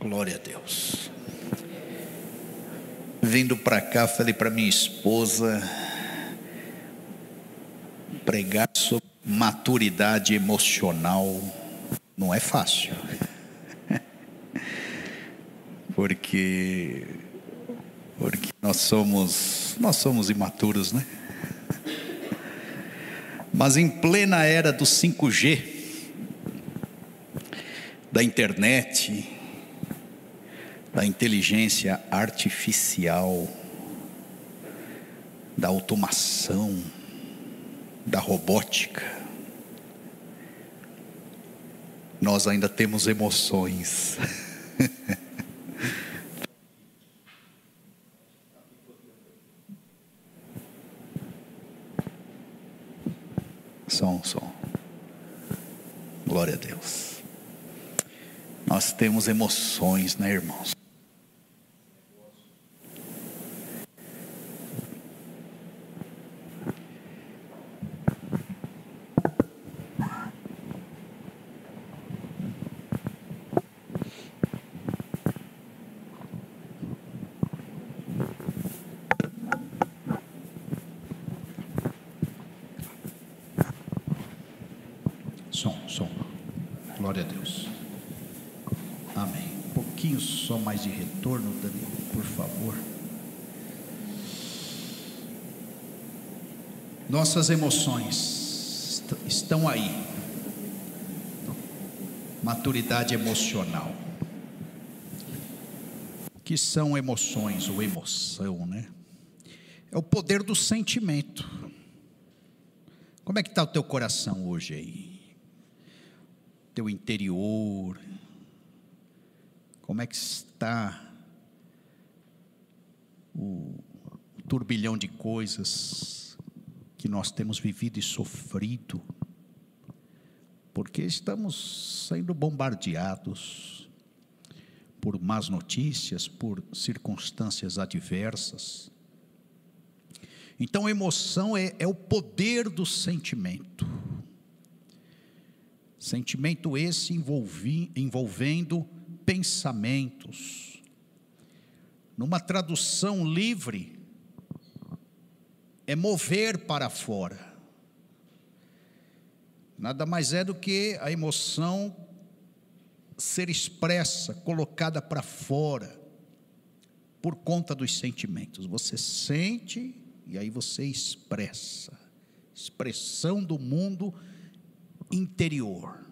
Glória a Deus. Vindo para cá, falei para minha esposa pregar sobre maturidade emocional não é fácil. Porque porque nós somos nós somos imaturos, né? Mas em plena era do 5G, da internet, da inteligência artificial, da automação, da robótica, nós ainda temos emoções. som, som. Glória a Deus. Nós temos emoções, né, irmãos? Som, som. Glória a Deus. Amém. Um pouquinho só mais de retorno, Dani, por favor. Nossas emoções est- estão aí. Maturidade emocional. Que são emoções ou emoção, né? É o poder do sentimento. Como é que está o teu coração hoje aí? teu interior, como é que está o turbilhão de coisas nós temos vivido e sofrido, porque estamos sendo bombardeados por más notícias, por circunstâncias adversas. Então, emoção é, é o poder do sentimento. Sentimento esse envolvi, envolvendo pensamentos. Numa tradução livre, é mover para fora. Nada mais é do que a emoção ser expressa, colocada para fora, por conta dos sentimentos. Você sente e aí você expressa. Expressão do mundo interior.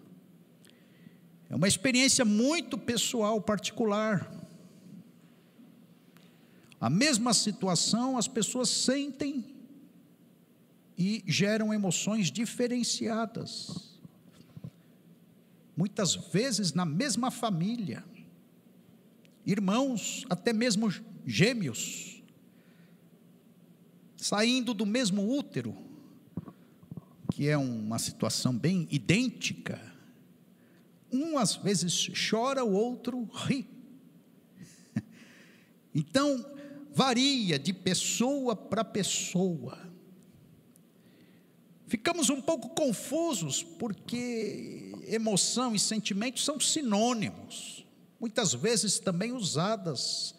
É uma experiência muito pessoal, particular. A mesma situação as pessoas sentem e geram emoções diferenciadas. Muitas vezes na mesma família, irmãos, até mesmo gêmeos, saindo do mesmo útero, que é uma situação bem idêntica. Um às vezes chora, o outro ri. Então, varia de pessoa para pessoa. Ficamos um pouco confusos, porque emoção e sentimento são sinônimos, muitas vezes também usadas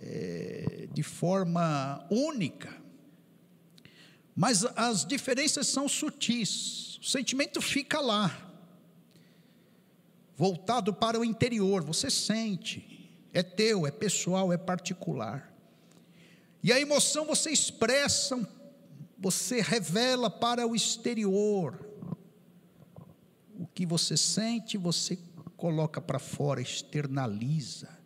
é, de forma única. Mas as diferenças são sutis. O sentimento fica lá, voltado para o interior, você sente, é teu, é pessoal, é particular. E a emoção você expressa, você revela para o exterior. O que você sente, você coloca para fora, externaliza.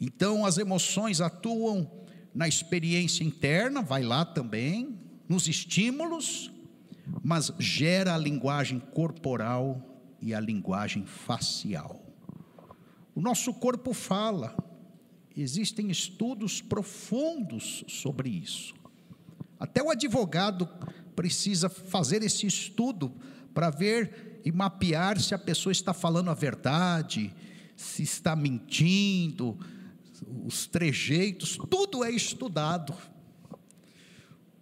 Então as emoções atuam na experiência interna, vai lá também, nos estímulos, mas gera a linguagem corporal e a linguagem facial. O nosso corpo fala, existem estudos profundos sobre isso. Até o advogado precisa fazer esse estudo para ver e mapear se a pessoa está falando a verdade, se está mentindo, os trejeitos, tudo é estudado.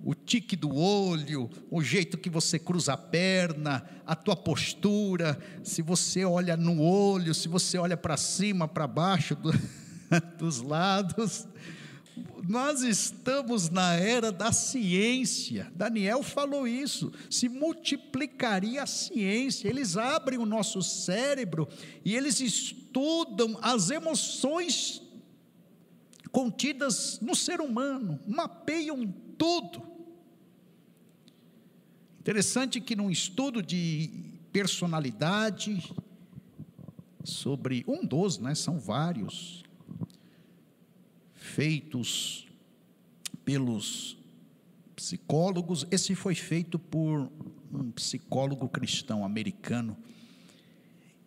o tique do olho, o jeito que você cruza a perna, a tua postura, se você olha no olho, se você olha para cima, para baixo, do, dos lados. Nós estamos na era da ciência. Daniel falou isso. Se multiplicaria a ciência. Eles abrem o nosso cérebro e eles estudam as emoções contidas no ser humano, mapeiam tudo. Interessante que num estudo de personalidade, sobre um dos, né, são vários, feitos pelos psicólogos, esse foi feito por um psicólogo cristão americano,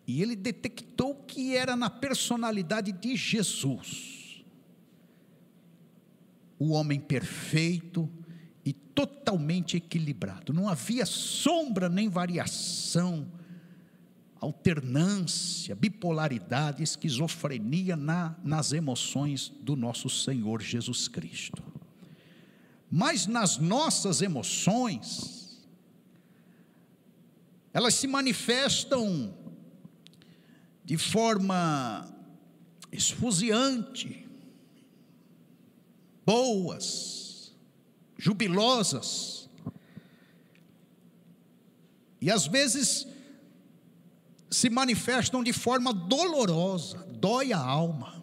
e ele detectou que era na personalidade de Jesus, o homem perfeito, e totalmente equilibrado. Não havia sombra nem variação, alternância, bipolaridade, esquizofrenia na, nas emoções do nosso Senhor Jesus Cristo. Mas nas nossas emoções, elas se manifestam de forma esfuziante, boas, jubilosas. E às vezes se manifestam de forma dolorosa, dói a alma,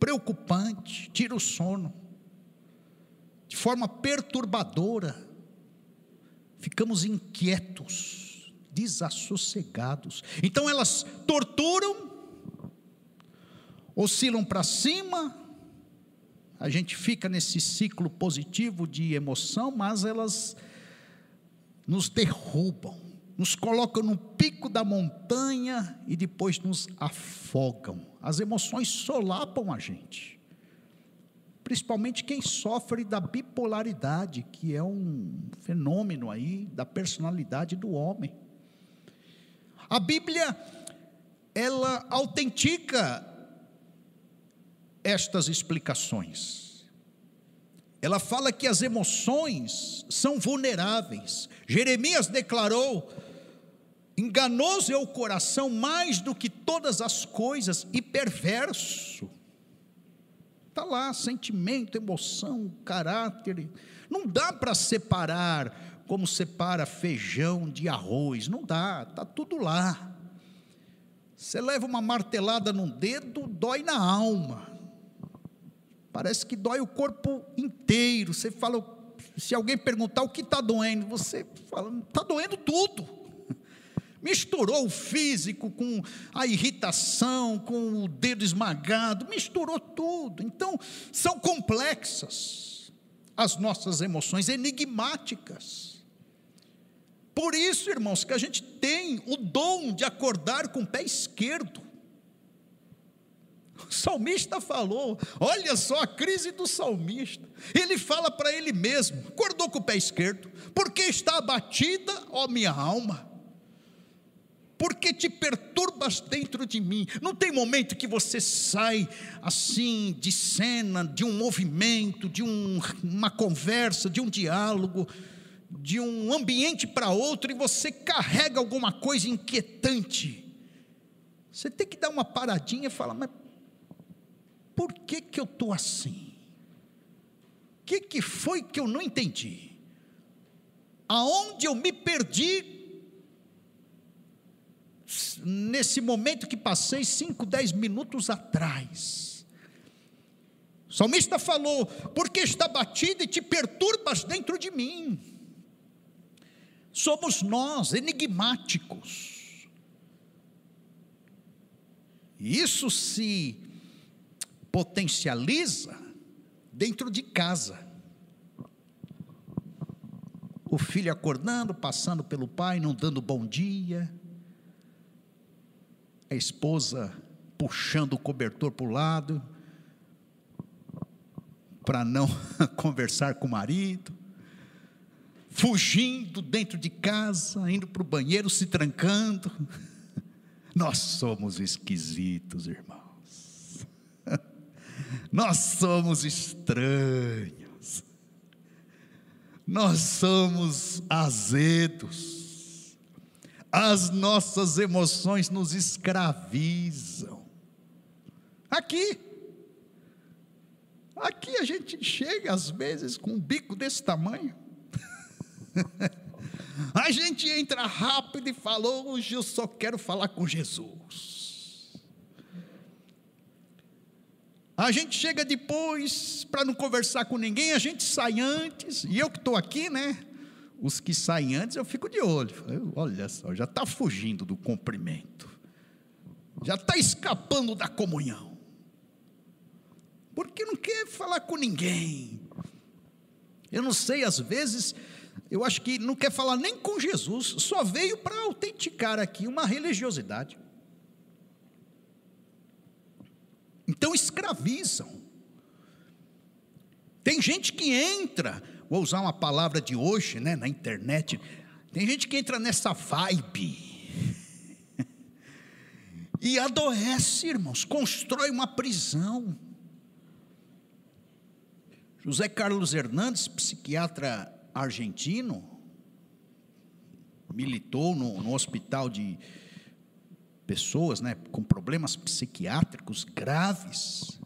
preocupante, tira o sono, de forma perturbadora, ficamos inquietos, desassossegados. Então elas torturam, oscilam para cima, a gente fica nesse ciclo positivo de emoção, mas elas nos derrubam, nos colocam no pico da montanha e depois nos afogam. As emoções solapam a gente, principalmente quem sofre da bipolaridade, que é um fenômeno aí da personalidade do homem. A Bíblia, ela autentica estas explicações. Ela fala que as emoções são vulneráveis. Jeremias declarou: enganoso é o coração mais do que todas as coisas e perverso. Está lá, sentimento, emoção, caráter. Não dá para separar como separa feijão de arroz. Não dá, está tudo lá. Você leva uma martelada no dedo, dói na alma. Parece que dói o corpo inteiro. Você fala, se alguém perguntar o que está doendo, você fala, está doendo tudo. Misturou o físico com a irritação, com o dedo esmagado, misturou tudo. Então, são complexas as nossas emoções, enigmáticas. Por isso, irmãos, que a gente tem o dom de acordar com o pé esquerdo. O salmista falou, olha só a crise do salmista. Ele fala para ele mesmo, acordou com o pé esquerdo, porque está abatida, ó minha alma. Porque te perturbas dentro de mim. Não tem momento que você sai assim de cena, de um movimento, de um, uma conversa, de um diálogo, de um ambiente para outro e você carrega alguma coisa inquietante. Você tem que dar uma paradinha e falar, mas por que, que eu estou assim? O que, que foi que eu não entendi? Aonde eu me perdi nesse momento que passei 5, 10 minutos atrás? O salmista falou: porque está batida e te perturbas dentro de mim. Somos nós, enigmáticos. Isso se potencializa dentro de casa. O filho acordando, passando pelo pai, não dando bom dia. A esposa puxando o cobertor para o lado, para não conversar com o marido. Fugindo dentro de casa, indo para o banheiro, se trancando. Nós somos esquisitos, irmão. Nós somos estranhos. nós somos azedos, as nossas emoções nos escravizam. Aqui, aqui a gente chega às vezes com um bico desse tamanho. a gente entra rápido e fala: hoje eu só quero falar com Jesus. A gente chega depois para não conversar com ninguém, a gente sai antes, e eu que estou aqui, né? Os que saem antes, eu fico de olho. Olha só, já está fugindo do cumprimento, já está escapando da comunhão, porque não quer falar com ninguém. Eu não sei, às vezes, eu acho que não quer falar nem com Jesus, só veio para autenticar aqui uma religiosidade. Então escravizam. Tem gente que entra, vou usar uma palavra de hoje, né, na internet, tem gente que entra nessa vibe e adoece, irmãos, constrói uma prisão. José Carlos Hernandes, psiquiatra argentino, militou no, no hospital de pessoas né, com problemas psiquiátricos graves.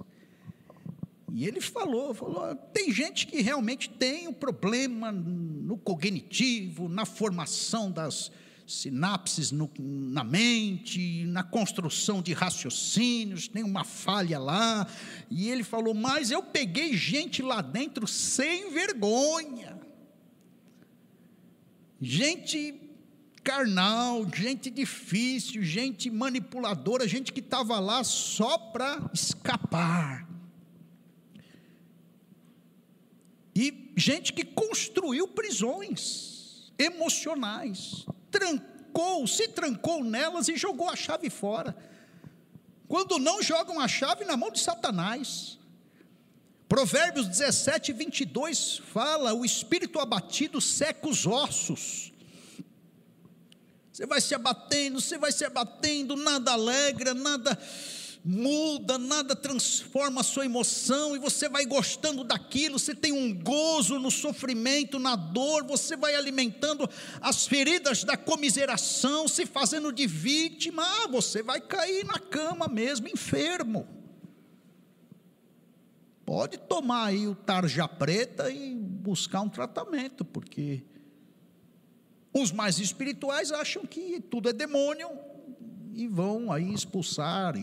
E ele falou, falou, tem gente que realmente tem um problema no cognitivo, na formação das sinapses no, na mente, na construção de raciocínios, tem uma falha lá. E ele falou, mas eu peguei gente lá dentro sem vergonha. Gente carnal, gente difícil, gente manipuladora, gente que estava lá só para escapar. E gente que construiu prisões emocionais, trancou, se trancou nelas e jogou a chave fora. Quando não jogam a chave na mão de Satanás. Provérbios 17, 22 fala: o espírito abatido seca os ossos, você vai se abatendo, você vai se abatendo, nada alegra, nada muda, nada transforma a sua emoção, e você vai gostando daquilo, você tem um gozo no sofrimento, na dor, você vai alimentando as feridas da comiseração, se fazendo de vítima, ah, você vai cair na cama mesmo, enfermo. Pode tomar aí o tarja preta e buscar um tratamento, porque os mais espirituais acham que tudo é demônio e vão aí expulsar.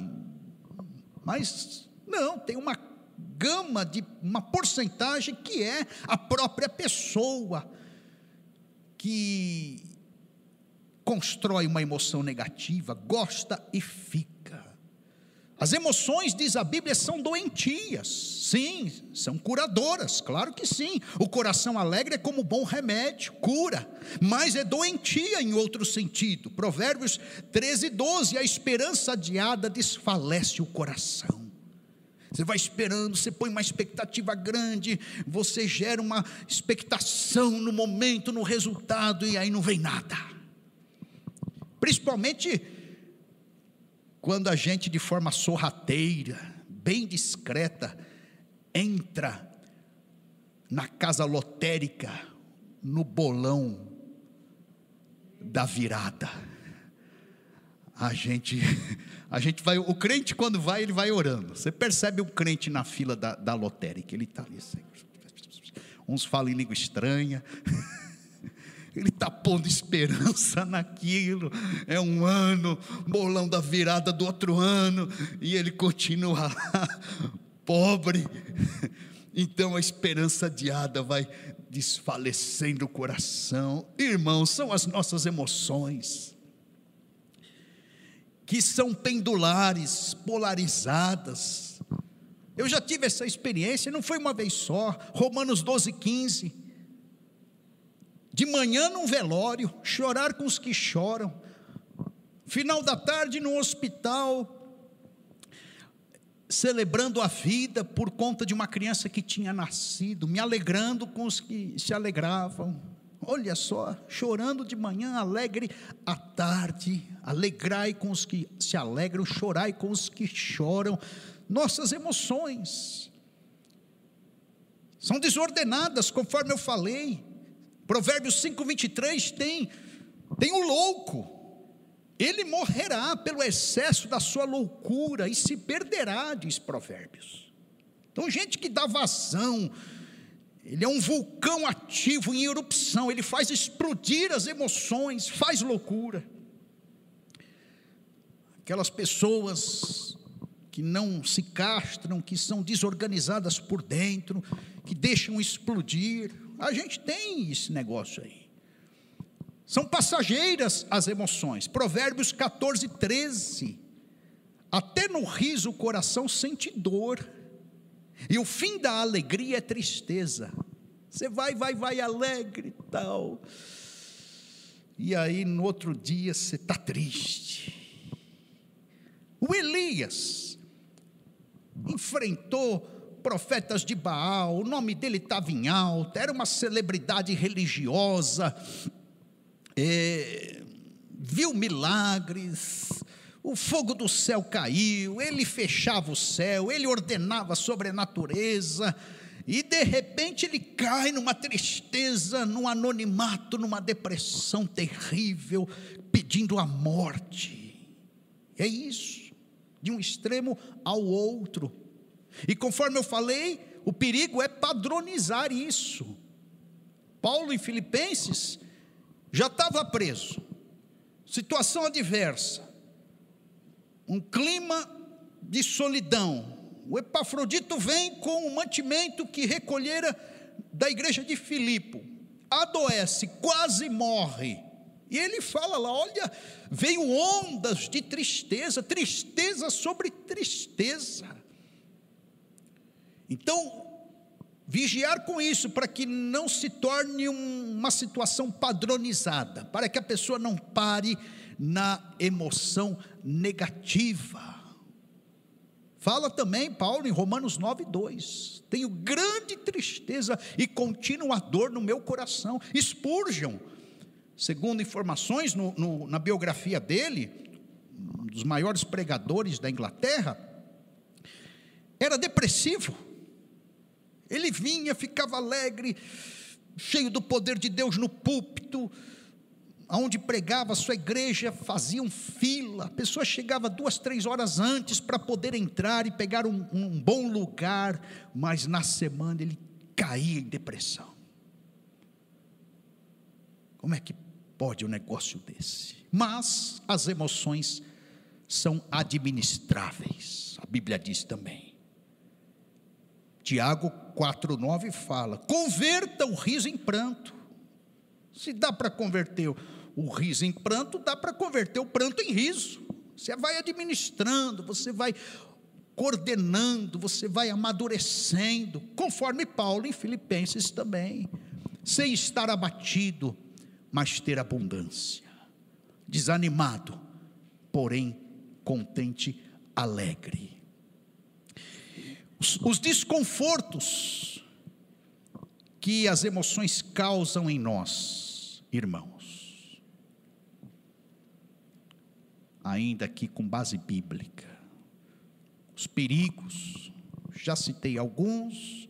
Mas não, tem uma gama de uma porcentagem que é a própria pessoa que constrói uma emoção negativa, gosta e fica. As emoções, diz a Bíblia, são doentias. Sim, são curadoras, claro que sim. O coração alegre é como bom remédio, cura, mas é doentia em outro sentido. Provérbios 13, 12: a esperança adiada desfalece o coração. Você vai esperando, você põe uma expectativa grande, você gera uma expectação no momento, no resultado, e aí não vem nada. Principalmente quando a gente, de forma sorrateira, bem discreta, entra na casa lotérica, no bolão da virada. A gente, a gente vai, o crente quando vai, ele vai orando. Você percebe o crente na fila da, da lotérica, ele está ali. Uns falam em língua estranha. Ele está pondo esperança naquilo. É um ano, bolão da virada do outro ano, e ele continua lá, pobre. Então a esperança adiada vai desfalecendo o coração. Irmãos, são as nossas emoções, que são pendulares, polarizadas. Eu já tive essa experiência, não foi uma vez só. Romanos 12, 15 de manhã num velório, chorar com os que choram, final da tarde no hospital, celebrando a vida por conta de uma criança que tinha nascido, me alegrando com os que se alegravam. Olha só, chorando de manhã, alegre à tarde, alegrai com os que se alegram, chorai com os que choram. Nossas emoções são desordenadas, conforme eu falei Provérbios 5, 23 tem, tem o louco. Ele morrerá pelo excesso da sua loucura e se perderá, diz Provérbios. Então, gente que dá vazão, ele é um vulcão ativo em erupção, ele faz explodir as emoções, faz loucura. Aquelas pessoas que não se castram, que são desorganizadas por dentro, que deixam explodir. A gente tem esse negócio aí. São passageiras as emoções. Provérbios 14, 13. Até no riso o coração sente dor, e o fim da alegria é tristeza. Você vai, vai, vai alegre e tal. E aí no outro dia você está triste. O Elias enfrentou profetas de Baal, o nome dele estava em alta, era uma celebridade religiosa, é, viu milagres, o fogo do céu caiu, ele fechava o céu, ele ordenava sobre a natureza, e de repente ele cai numa tristeza, num anonimato, numa depressão terrível, pedindo a morte. É isso, de um extremo ao outro. E conforme eu falei, o perigo é padronizar isso. Paulo em Filipenses já estava preso, situação adversa, um clima de solidão, o Epafrodito vem com o mantimento que recolhera da igreja de Filipo, adoece, quase morre. E ele fala lá: olha, veio ondas de tristeza, tristeza sobre tristeza. Então, vigiar com isso, para que não se torne uma situação padronizada, para que a pessoa não pare na emoção negativa. Fala também Paulo em Romanos 9, 2: Tenho grande tristeza e contínua dor no meu coração. Spurgeon, segundo informações no, no, na biografia dele, um dos maiores pregadores da Inglaterra, era depressivo. Ele vinha, ficava alegre, cheio do poder de Deus no púlpito, aonde pregava sua igreja, faziam fila, a pessoa chegava duas, três horas antes para poder entrar e pegar um, um bom lugar, mas na semana ele caía em depressão. Como é que pode um negócio desse? Mas as emoções são administráveis, a Bíblia diz também. Tiago 4,9 fala: converta o riso em pranto. Se dá para converter o riso em pranto, dá para converter o pranto em riso. Você vai administrando, você vai coordenando, você vai amadurecendo, conforme Paulo em Filipenses também, sem estar abatido, mas ter abundância, desanimado, porém contente, alegre. Os, os desconfortos que as emoções causam em nós, irmãos, ainda aqui com base bíblica. Os perigos, já citei alguns,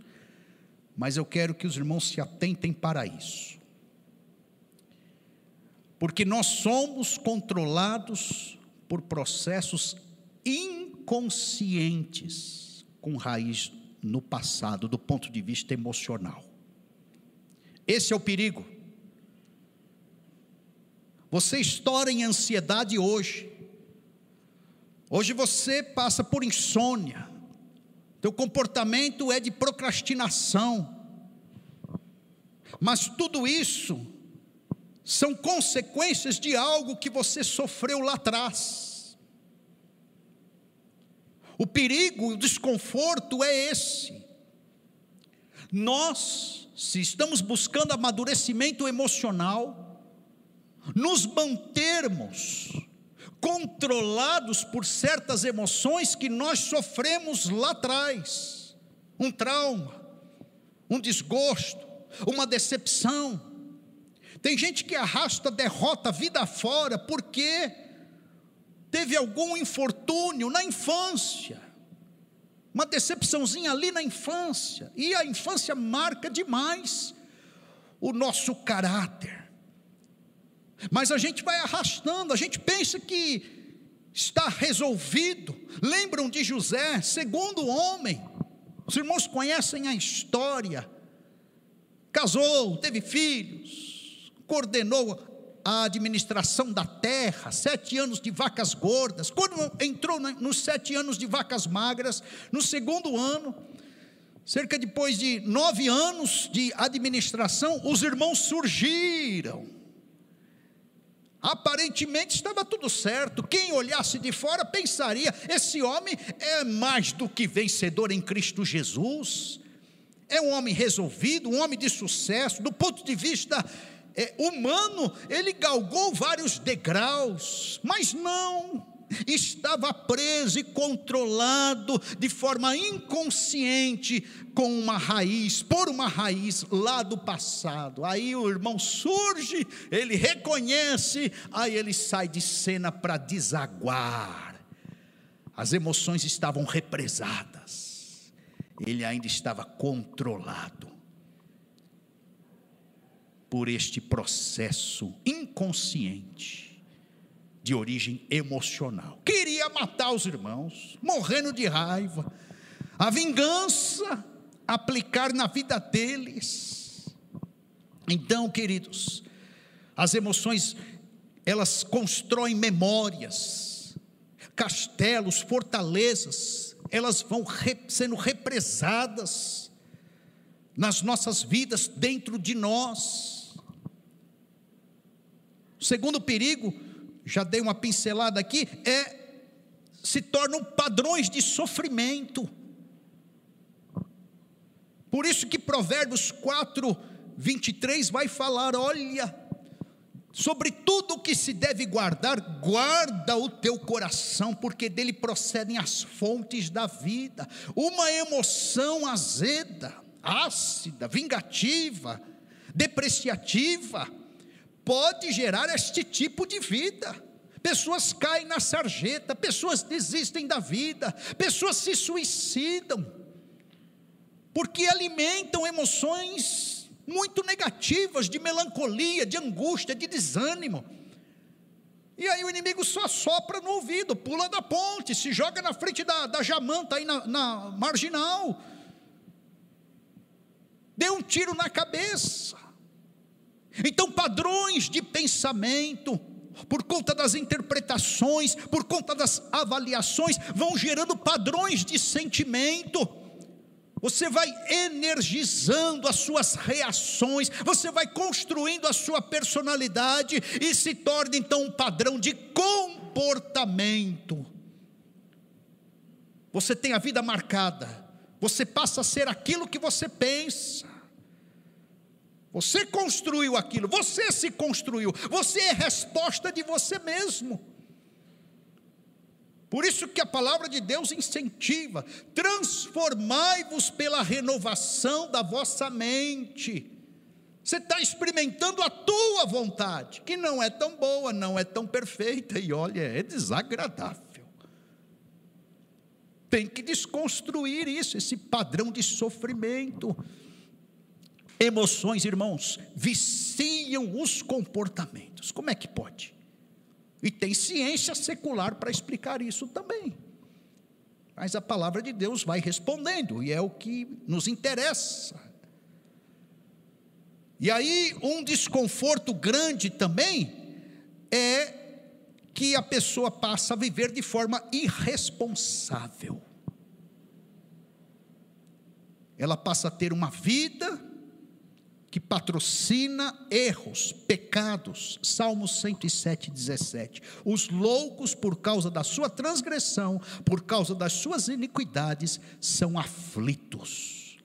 mas eu quero que os irmãos se atentem para isso. Porque nós somos controlados por processos inconscientes com raiz no passado, do ponto de vista emocional. Esse é o perigo. Você estoura em ansiedade hoje, Hoje você passa por insônia, teu comportamento é de procrastinação, mas tudo isso são consequências de algo que você sofreu lá atrás. O perigo, o desconforto é esse. Nós, se estamos buscando amadurecimento emocional, nos mantermos controlados por certas emoções que nós sofremos lá atrás um trauma, um desgosto, uma decepção. Tem gente que arrasta derrota a vida fora porque teve algum infortúnio na infância, uma decepçãozinha ali na infância, e a infância marca demais o nosso caráter. Mas a gente vai arrastando, a gente pensa que está resolvido. Lembram de José, segundo homem. Os irmãos conhecem a história. Casou, teve filhos, coordenou a administração da terra, sete anos de vacas gordas. Quando entrou nos sete anos de vacas magras, no segundo ano, cerca depois de nove anos de administração, os irmãos surgiram. Aparentemente estava tudo certo. Quem olhasse de fora pensaria: esse homem é mais do que vencedor em Cristo Jesus. É um homem resolvido, um homem de sucesso, do ponto de vista é, humano, ele galgou vários degraus, mas não, estava preso e controlado de forma inconsciente com uma raiz, por uma raiz lá do passado. Aí o irmão surge, ele reconhece, aí ele sai de cena para desaguar. As emoções estavam represadas, ele ainda estava controlado por este processo inconsciente de origem emocional. Queria matar os irmãos, morrendo de raiva, a vingança aplicar na vida deles. Então, queridos, as emoções elas constroem memórias, castelos, fortalezas, elas vão sendo represadas nas nossas vidas, dentro de nós. O segundo perigo, já dei uma pincelada aqui, é se tornam padrões de sofrimento. Por isso que Provérbios 4, 23 vai falar: olha, sobre tudo o que se deve guardar, guarda o teu coração, porque dele procedem as fontes da vida. Uma emoção azeda, ácida, vingativa, depreciativa, pode gerar este tipo de vida. Pessoas caem na sarjeta, pessoas desistem da vida, pessoas se suicidam, porque alimentam emoções muito negativas, de melancolia, de angústia, de desânimo. E aí o inimigo só sopra no ouvido, pula da ponte, se joga na frente da, da jamanta aí na, na marginal, deu um tiro na cabeça. Então, padrões de pensamento, por conta das interpretações, por conta das avaliações, vão gerando padrões de sentimento. Você vai energizando as suas reações, você vai construindo a sua personalidade e se torna então um padrão de comportamento. Você tem a vida marcada, você passa a ser aquilo que você pensa. Você construiu aquilo, você se construiu, você é resposta de você mesmo. Por isso que a palavra de Deus incentiva: transformai-vos pela renovação da vossa mente. Você está experimentando a tua vontade, que não é tão boa, não é tão perfeita, e olha, é desagradável. Tem que desconstruir isso, esse padrão de sofrimento. Emoções, irmãos, viciam os comportamentos. Como é que pode? E tem ciência secular para explicar isso também. Mas a palavra de Deus vai respondendo, e é o que nos interessa. E aí, um desconforto grande também é que a pessoa passa a viver de forma irresponsável. Ela passa a ter uma vida que patrocina erros, pecados. Salmos 107, 17. Os loucos, por causa da sua transgressão, por causa das suas iniquidades, são aflitos.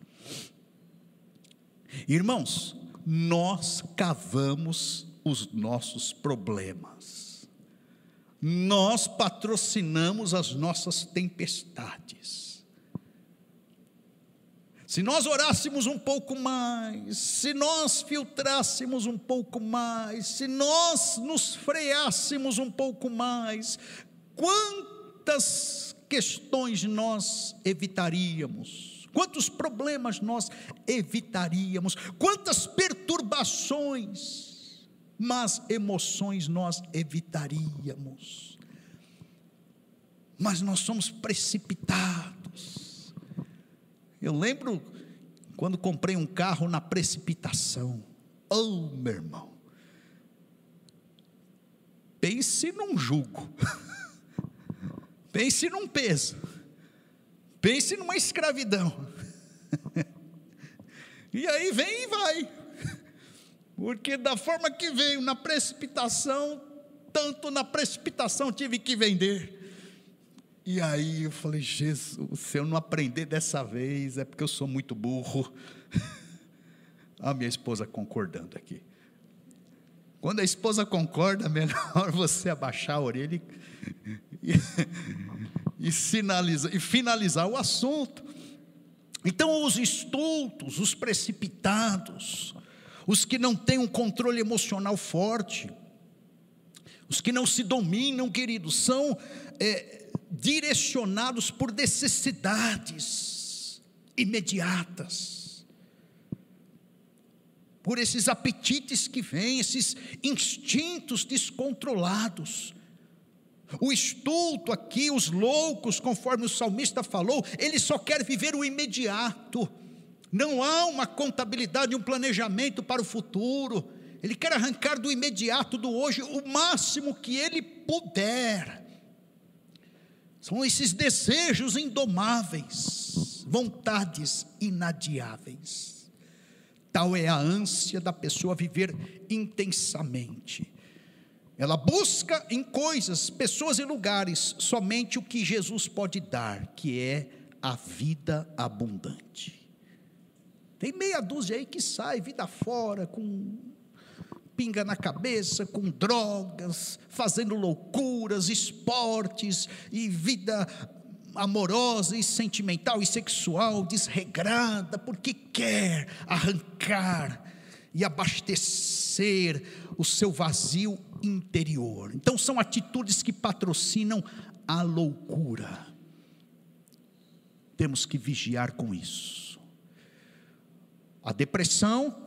Irmãos, nós cavamos os nossos problemas, nós patrocinamos as nossas tempestades. Se nós orássemos um pouco mais, se nós filtrássemos um pouco mais, se nós nos freássemos um pouco mais, quantas questões nós evitaríamos? quantos problemas nós evitaríamos, quantas perturbações, mas emoções nós evitaríamos. Mas nós somos precipitados. Eu lembro quando comprei um carro na precipitação. Oh, meu irmão. Pense num jugo. Pense num peso. Pense numa escravidão. e aí vem e vai. Porque da forma que veio, na precipitação, tanto na precipitação tive que vender. E aí eu falei, Jesus, se eu não aprender dessa vez, é porque eu sou muito burro. A minha esposa concordando aqui. Quando a esposa concorda, melhor você abaixar a orelha e, e, sinaliza, e finalizar o assunto. Então, os estultos, os precipitados, os que não têm um controle emocional forte, os que não se dominam, queridos, são é, direcionados por necessidades imediatas por esses apetites que vêm, esses instintos descontrolados. O estulto aqui, os loucos, conforme o salmista falou, ele só quer viver o imediato. Não há uma contabilidade, um planejamento para o futuro. Ele quer arrancar do imediato, do hoje, o máximo que ele puder. São esses desejos indomáveis, vontades inadiáveis. Tal é a ânsia da pessoa viver intensamente. Ela busca em coisas, pessoas e lugares somente o que Jesus pode dar, que é a vida abundante. Tem meia dúzia aí que sai vida fora com pinga na cabeça, com drogas, fazendo loucuras, esportes e vida amorosa e sentimental e sexual desregrada, porque quer arrancar e abastecer o seu vazio interior. Então são atitudes que patrocinam a loucura. Temos que vigiar com isso. A depressão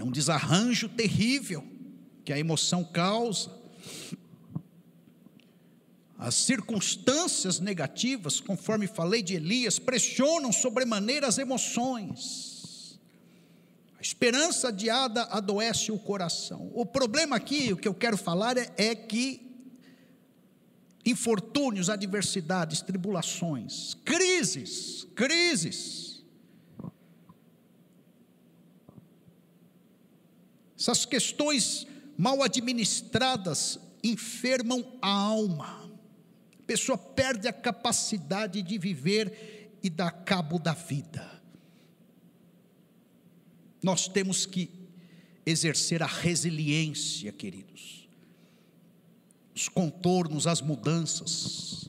é um desarranjo terrível que a emoção causa as circunstâncias negativas, conforme falei de Elias, pressionam sobremaneira as emoções. A esperança adiada adoece o coração. O problema aqui, o que eu quero falar é, é que infortúnios, adversidades, tribulações, crises, crises, essas questões mal administradas enfermam a alma pessoa perde a capacidade de viver e dar cabo da vida. Nós temos que exercer a resiliência, queridos. Os contornos, as mudanças.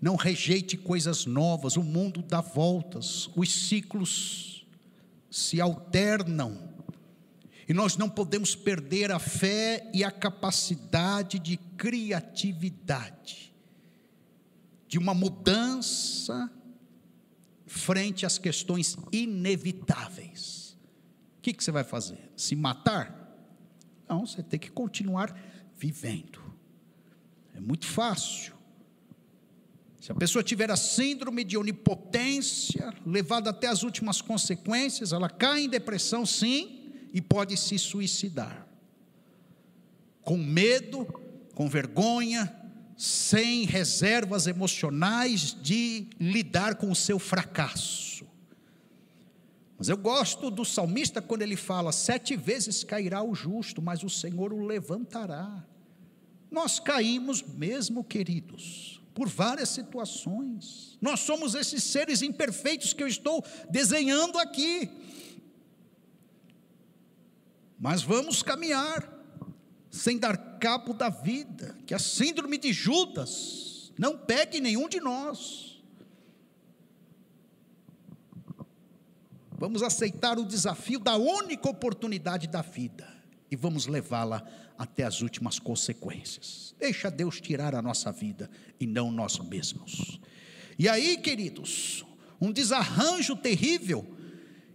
Não rejeite coisas novas, o mundo dá voltas, os ciclos se alternam. E nós não podemos perder a fé e a capacidade de criatividade, de uma mudança frente às questões inevitáveis. O que, que você vai fazer? Se matar? Não, você tem que continuar vivendo. É muito fácil. Se a pessoa tiver a síndrome de onipotência, levada até as últimas consequências, ela cai em depressão, sim, e pode se suicidar. Com medo, com vergonha, sem reservas emocionais de lidar com o seu fracasso. Mas eu gosto do salmista quando ele fala: sete vezes cairá o justo, mas o Senhor o levantará. Nós caímos mesmo, queridos, por várias situações. Nós somos esses seres imperfeitos que eu estou desenhando aqui. Mas vamos caminhar, sem dar cabo da vida, que a síndrome de Judas não pegue nenhum de nós. Vamos aceitar o desafio da única oportunidade da vida e vamos levá-la até as últimas consequências. Deixa Deus tirar a nossa vida e não nós mesmos. E aí, queridos, um desarranjo terrível,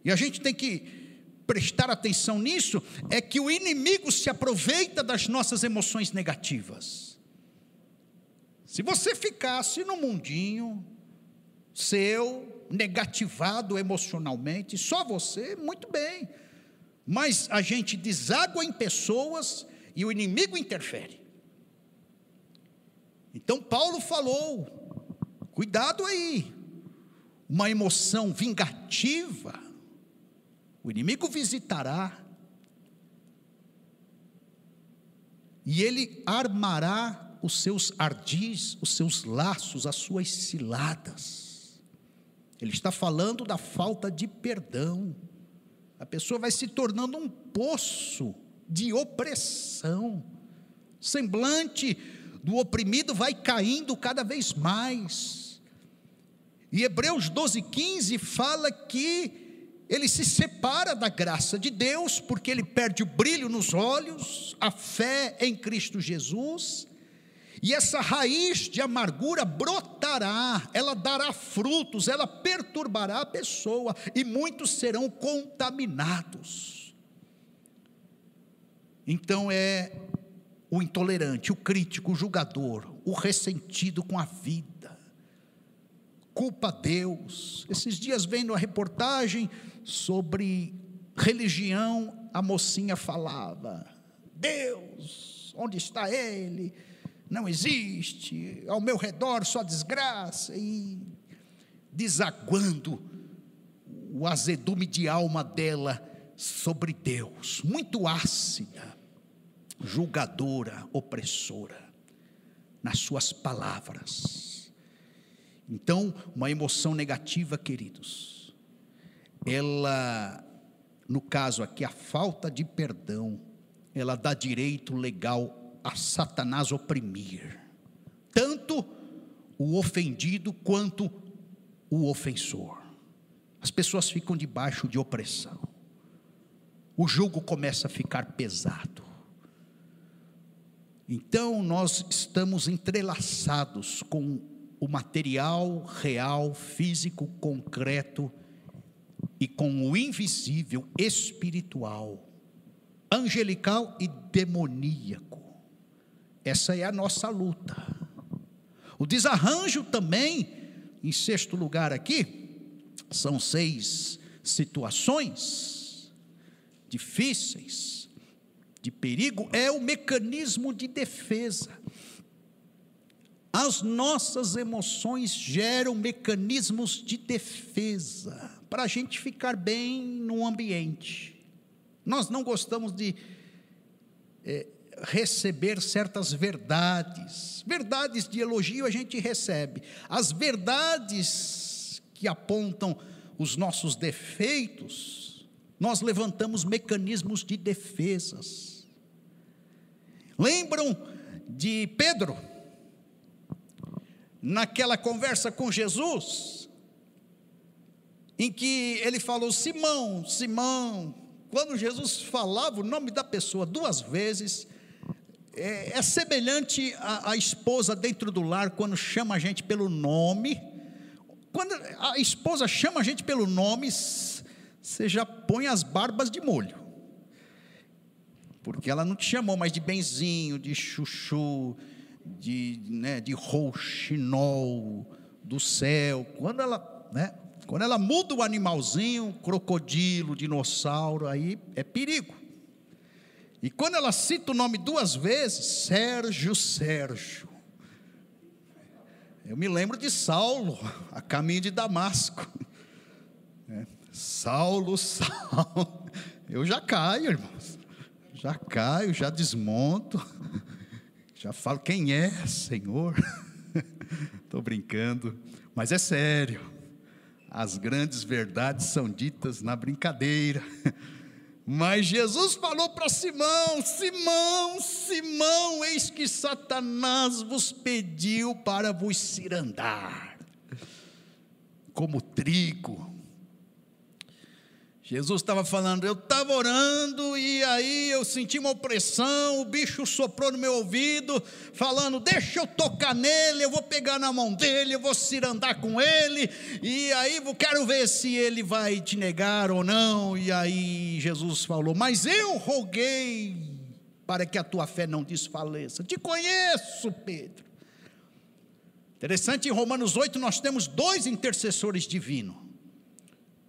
e a gente tem que prestar atenção nisso, é que o inimigo se aproveita das nossas emoções negativas. Se você ficasse no mundinho seu, negativado emocionalmente, só você, muito bem. Mas a gente deságua em pessoas e o inimigo interfere. Então Paulo falou: cuidado aí, uma emoção vingativa, o inimigo visitará, e ele armará os seus ardis, os seus laços, as suas ciladas. Ele está falando da falta de perdão. A pessoa vai se tornando um poço de opressão. Semblante do oprimido vai caindo cada vez mais. E Hebreus 12, 15 fala que ele se separa da graça de Deus, porque ele perde o brilho nos olhos, a fé em Cristo Jesus, e essa raiz de amargura brotará, ela dará frutos, ela perturbará a pessoa, e muitos serão contaminados. Então é o intolerante, o crítico, o julgador, o ressentido com a vida, culpa Deus. Esses dias vendo a reportagem sobre religião, a mocinha falava: Deus, onde está Ele? não existe, ao meu redor só desgraça, e desaguando o azedume de alma dela sobre Deus, muito ácida, julgadora, opressora, nas suas palavras. Então, uma emoção negativa, queridos, ela, no caso aqui, a falta de perdão, ela dá direito legal a Satanás oprimir, tanto o ofendido quanto o ofensor. As pessoas ficam debaixo de opressão, o jugo começa a ficar pesado. Então nós estamos entrelaçados com o material real, físico, concreto e com o invisível espiritual, angelical e demoníaco. Essa é a nossa luta. O desarranjo também, em sexto lugar aqui, são seis situações difíceis, de perigo, é o mecanismo de defesa. As nossas emoções geram mecanismos de defesa para a gente ficar bem no ambiente. Nós não gostamos de é, receber certas verdades. Verdades de elogio a gente recebe. As verdades que apontam os nossos defeitos, nós levantamos mecanismos de defesas. Lembram de Pedro? Naquela conversa com Jesus, em que ele falou: Simão, Simão, quando Jesus falava o nome da pessoa duas vezes, é, é semelhante à, esposa dentro do lar, quando chama a gente pelo nome. Quando a esposa chama a gente pelo nome, você já põe as barbas de molho. Porque ela não te chamou mais de benzinho, de chuchu, de, né, de rouxinol, do céu. Quando ela, né, quando ela muda o animalzinho, crocodilo, dinossauro, aí é perigo. E quando ela cita o nome duas vezes, Sérgio, Sérgio. Eu me lembro de Saulo, a caminho de Damasco. É, Saulo, Saulo. Eu já caio, irmãos. Já caio, já desmonto. Já falo, quem é, Senhor? Estou brincando, mas é sério. As grandes verdades são ditas na brincadeira. Mas Jesus falou para Simão: Simão, Simão, eis que Satanás vos pediu para vos cirandar, como trigo. Jesus estava falando, eu estava orando e aí eu senti uma opressão, o bicho soprou no meu ouvido, falando: Deixa eu tocar nele, eu vou pegar na mão dele, eu vou cirandar com ele, e aí eu quero ver se ele vai te negar ou não. E aí Jesus falou: Mas eu roguei para que a tua fé não desfaleça. Te conheço, Pedro. Interessante, em Romanos 8 nós temos dois intercessores divinos.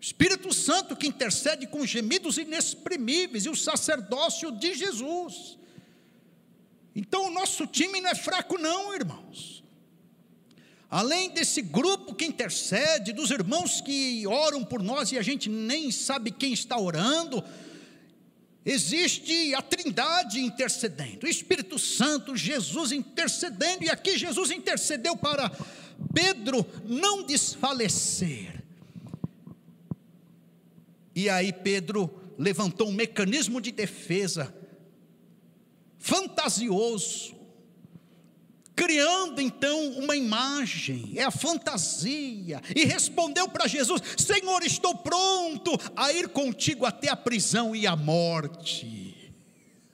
Espírito Santo que intercede com gemidos inexprimíveis e o sacerdócio de Jesus. Então o nosso time não é fraco, não, irmãos. Além desse grupo que intercede, dos irmãos que oram por nós e a gente nem sabe quem está orando, existe a Trindade intercedendo, o Espírito Santo, Jesus intercedendo, e aqui Jesus intercedeu para Pedro não desfalecer. E aí Pedro levantou um mecanismo de defesa fantasioso, criando então uma imagem, é a fantasia, e respondeu para Jesus: Senhor, estou pronto a ir contigo até a prisão e a morte.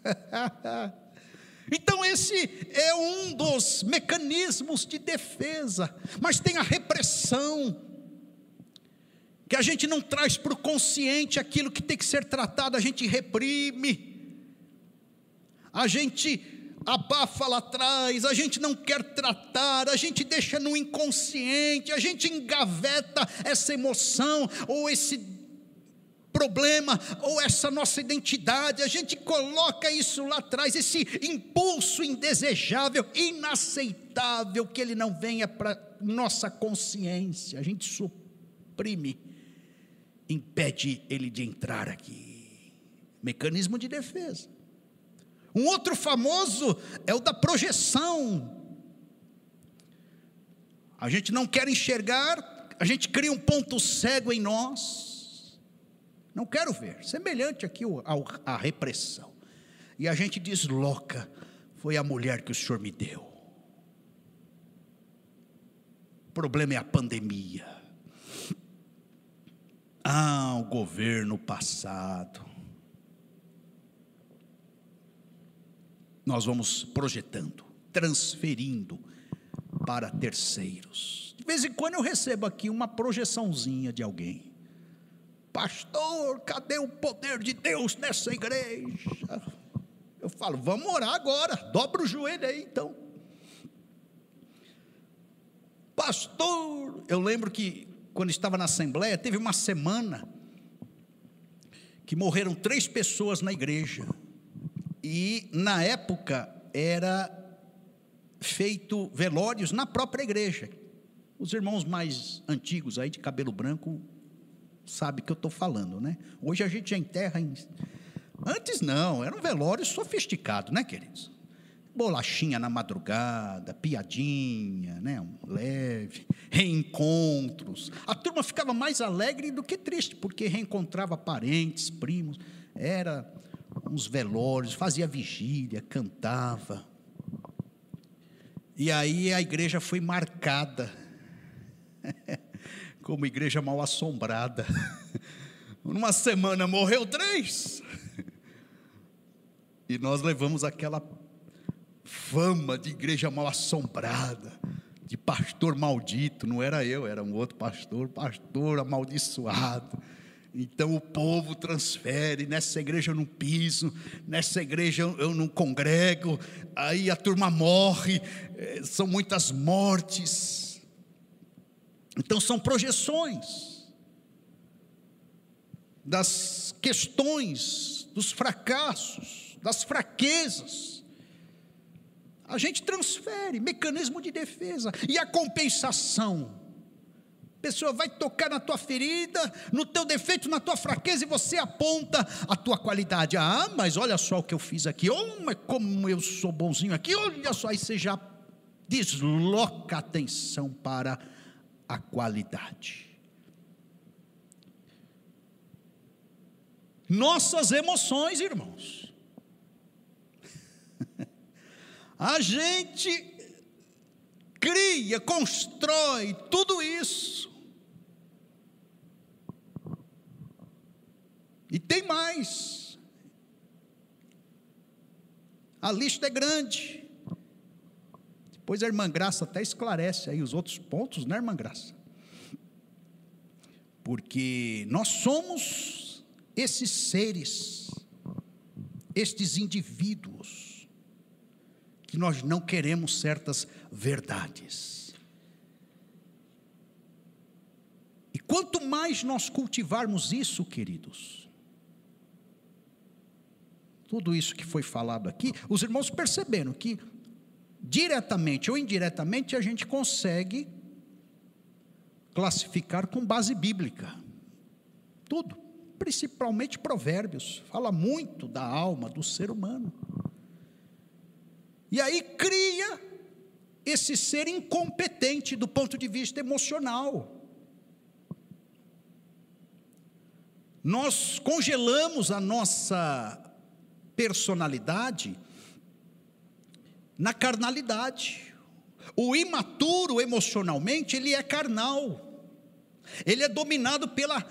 Então, esse é um dos mecanismos de defesa, mas tem a repressão, que a gente não traz para o consciente aquilo que tem que ser tratado, a gente reprime, a gente abafa lá atrás, a gente não quer tratar, a gente deixa no inconsciente, a gente engaveta essa emoção ou esse problema ou essa nossa identidade, a gente coloca isso lá atrás, esse impulso indesejável, inaceitável, que ele não venha para nossa consciência, a gente suprime impede ele de entrar aqui. Mecanismo de defesa. Um outro famoso é o da projeção. A gente não quer enxergar, a gente cria um ponto cego em nós. Não quero ver. Semelhante aqui à repressão. E a gente desloca. Foi a mulher que o Senhor me deu. O problema é a pandemia. Ah, o governo passado. Nós vamos projetando, transferindo para terceiros. De vez em quando eu recebo aqui uma projeçãozinha de alguém. Pastor, cadê o poder de Deus nessa igreja? Eu falo, vamos orar agora, dobra o joelho aí então. Pastor, eu lembro que quando estava na Assembleia, teve uma semana que morreram três pessoas na igreja. E na época era feito velórios na própria igreja. Os irmãos mais antigos aí de cabelo branco sabem que eu estou falando, né? Hoje a gente já enterra em... Antes não, era um velório sofisticado, né, queridos? Bolachinha na madrugada, piadinha, né, um leve, reencontros. A turma ficava mais alegre do que triste, porque reencontrava parentes, primos, era uns velórios, fazia vigília, cantava. E aí a igreja foi marcada como igreja mal assombrada. Numa semana morreu três. E nós levamos aquela fama de igreja mal assombrada, de pastor maldito, não era eu, era um outro pastor, pastor amaldiçoado. Então o povo transfere, nessa igreja eu não piso, nessa igreja eu não congrego, aí a turma morre, eh, são muitas mortes. Então são projeções das questões, dos fracassos, das fraquezas a gente transfere, mecanismo de defesa. E a compensação? A pessoa vai tocar na tua ferida, no teu defeito, na tua fraqueza, e você aponta a tua qualidade. Ah, mas olha só o que eu fiz aqui. Oh, mas como eu sou bonzinho aqui. Olha só, aí você já desloca a atenção para a qualidade. Nossas emoções, irmãos. A gente cria, constrói tudo isso. mais. A lista é grande. Depois a irmã Graça até esclarece aí os outros pontos, né, irmã Graça? Porque nós somos esses seres, estes indivíduos, que nós não queremos certas verdades. E quanto mais nós cultivarmos isso, queridos, tudo isso que foi falado aqui, os irmãos perceberam que, diretamente ou indiretamente, a gente consegue classificar com base bíblica. Tudo, principalmente Provérbios, fala muito da alma do ser humano. E aí cria esse ser incompetente do ponto de vista emocional. Nós congelamos a nossa personalidade na carnalidade. O imaturo emocionalmente, ele é carnal. Ele é dominado pela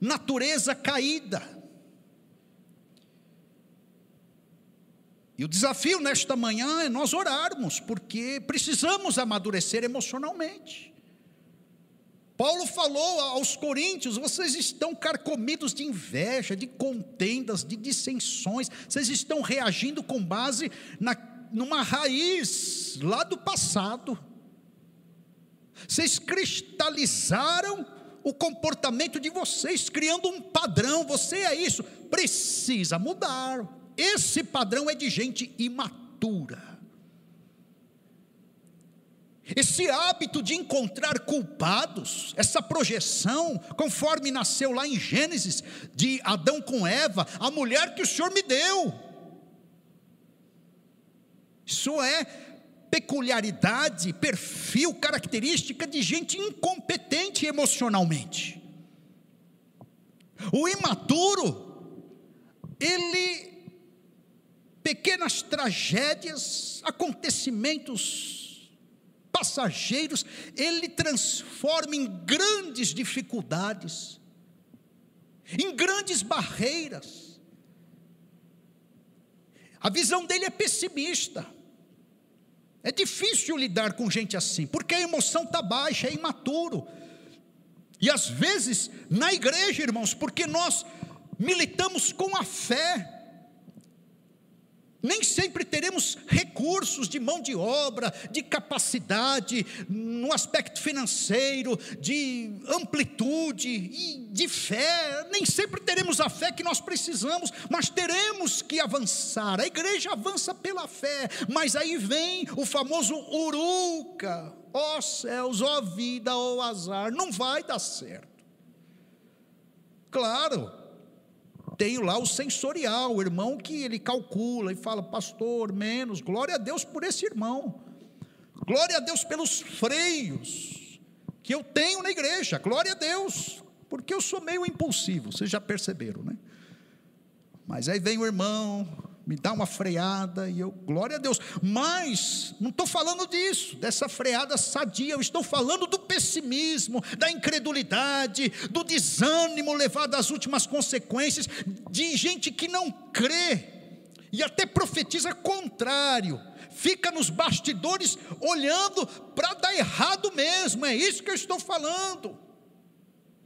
natureza caída. E o desafio nesta manhã é nós orarmos, porque precisamos amadurecer emocionalmente. Paulo falou aos coríntios: vocês estão carcomidos de inveja, de contendas, de dissensões, vocês estão reagindo com base na, numa raiz lá do passado. Vocês cristalizaram o comportamento de vocês, criando um padrão. Você é isso, precisa mudar. Esse padrão é de gente imatura. Esse hábito de encontrar culpados, essa projeção, conforme nasceu lá em Gênesis, de Adão com Eva, a mulher que o Senhor me deu. Isso é peculiaridade, perfil, característica de gente incompetente emocionalmente. O imaturo, ele, pequenas tragédias, acontecimentos passageiros, ele transforma em grandes dificuldades, em grandes barreiras. A visão dele é pessimista. É difícil lidar com gente assim, porque a emoção está baixa, é imaturo. E às vezes, na igreja, irmãos, porque nós militamos com a fé, nem sempre teremos recursos de mão de obra, de capacidade, no aspecto financeiro, de amplitude e de fé. Nem sempre teremos a fé que nós precisamos, mas teremos que avançar. A igreja avança pela fé, mas aí vem o famoso uruca. Ó oh céus, ó oh vida, ó oh azar, não vai dar certo. Claro, tenho lá o sensorial, o irmão que ele calcula e fala, pastor, menos, glória a Deus por esse irmão, glória a Deus pelos freios que eu tenho na igreja, glória a Deus, porque eu sou meio impulsivo, vocês já perceberam, né? Mas aí vem o irmão, me dá uma freada e eu, glória a Deus. Mas não estou falando disso, dessa freada sadia, eu estou falando do pessimismo, da incredulidade, do desânimo levado às últimas consequências, de gente que não crê e até profetiza contrário. Fica nos bastidores olhando para dar errado mesmo, é isso que eu estou falando.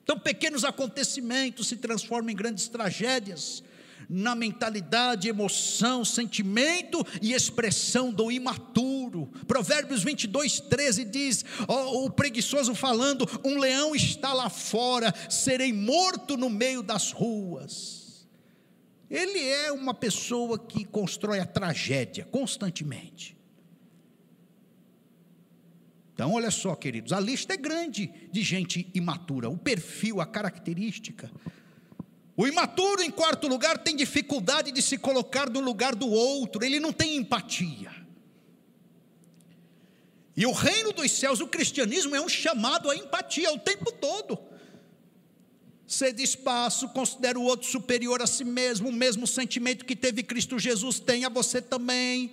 Então, pequenos acontecimentos se transformam em grandes tragédias na mentalidade, emoção, sentimento e expressão do imaturo. Provérbios 22, 13 diz: oh, o preguiçoso falando, um leão está lá fora, serei morto no meio das ruas. Ele é uma pessoa que constrói a tragédia constantemente. Então, olha só, queridos, a lista é grande de gente imatura, o perfil, a característica. O imaturo, em quarto lugar, tem dificuldade de se colocar no lugar do outro, ele não tem empatia. E o reino dos céus, o cristianismo, é um chamado à empatia o tempo todo. Cede espaço, considera o outro superior a si mesmo, o mesmo sentimento que teve Cristo Jesus, tenha você também.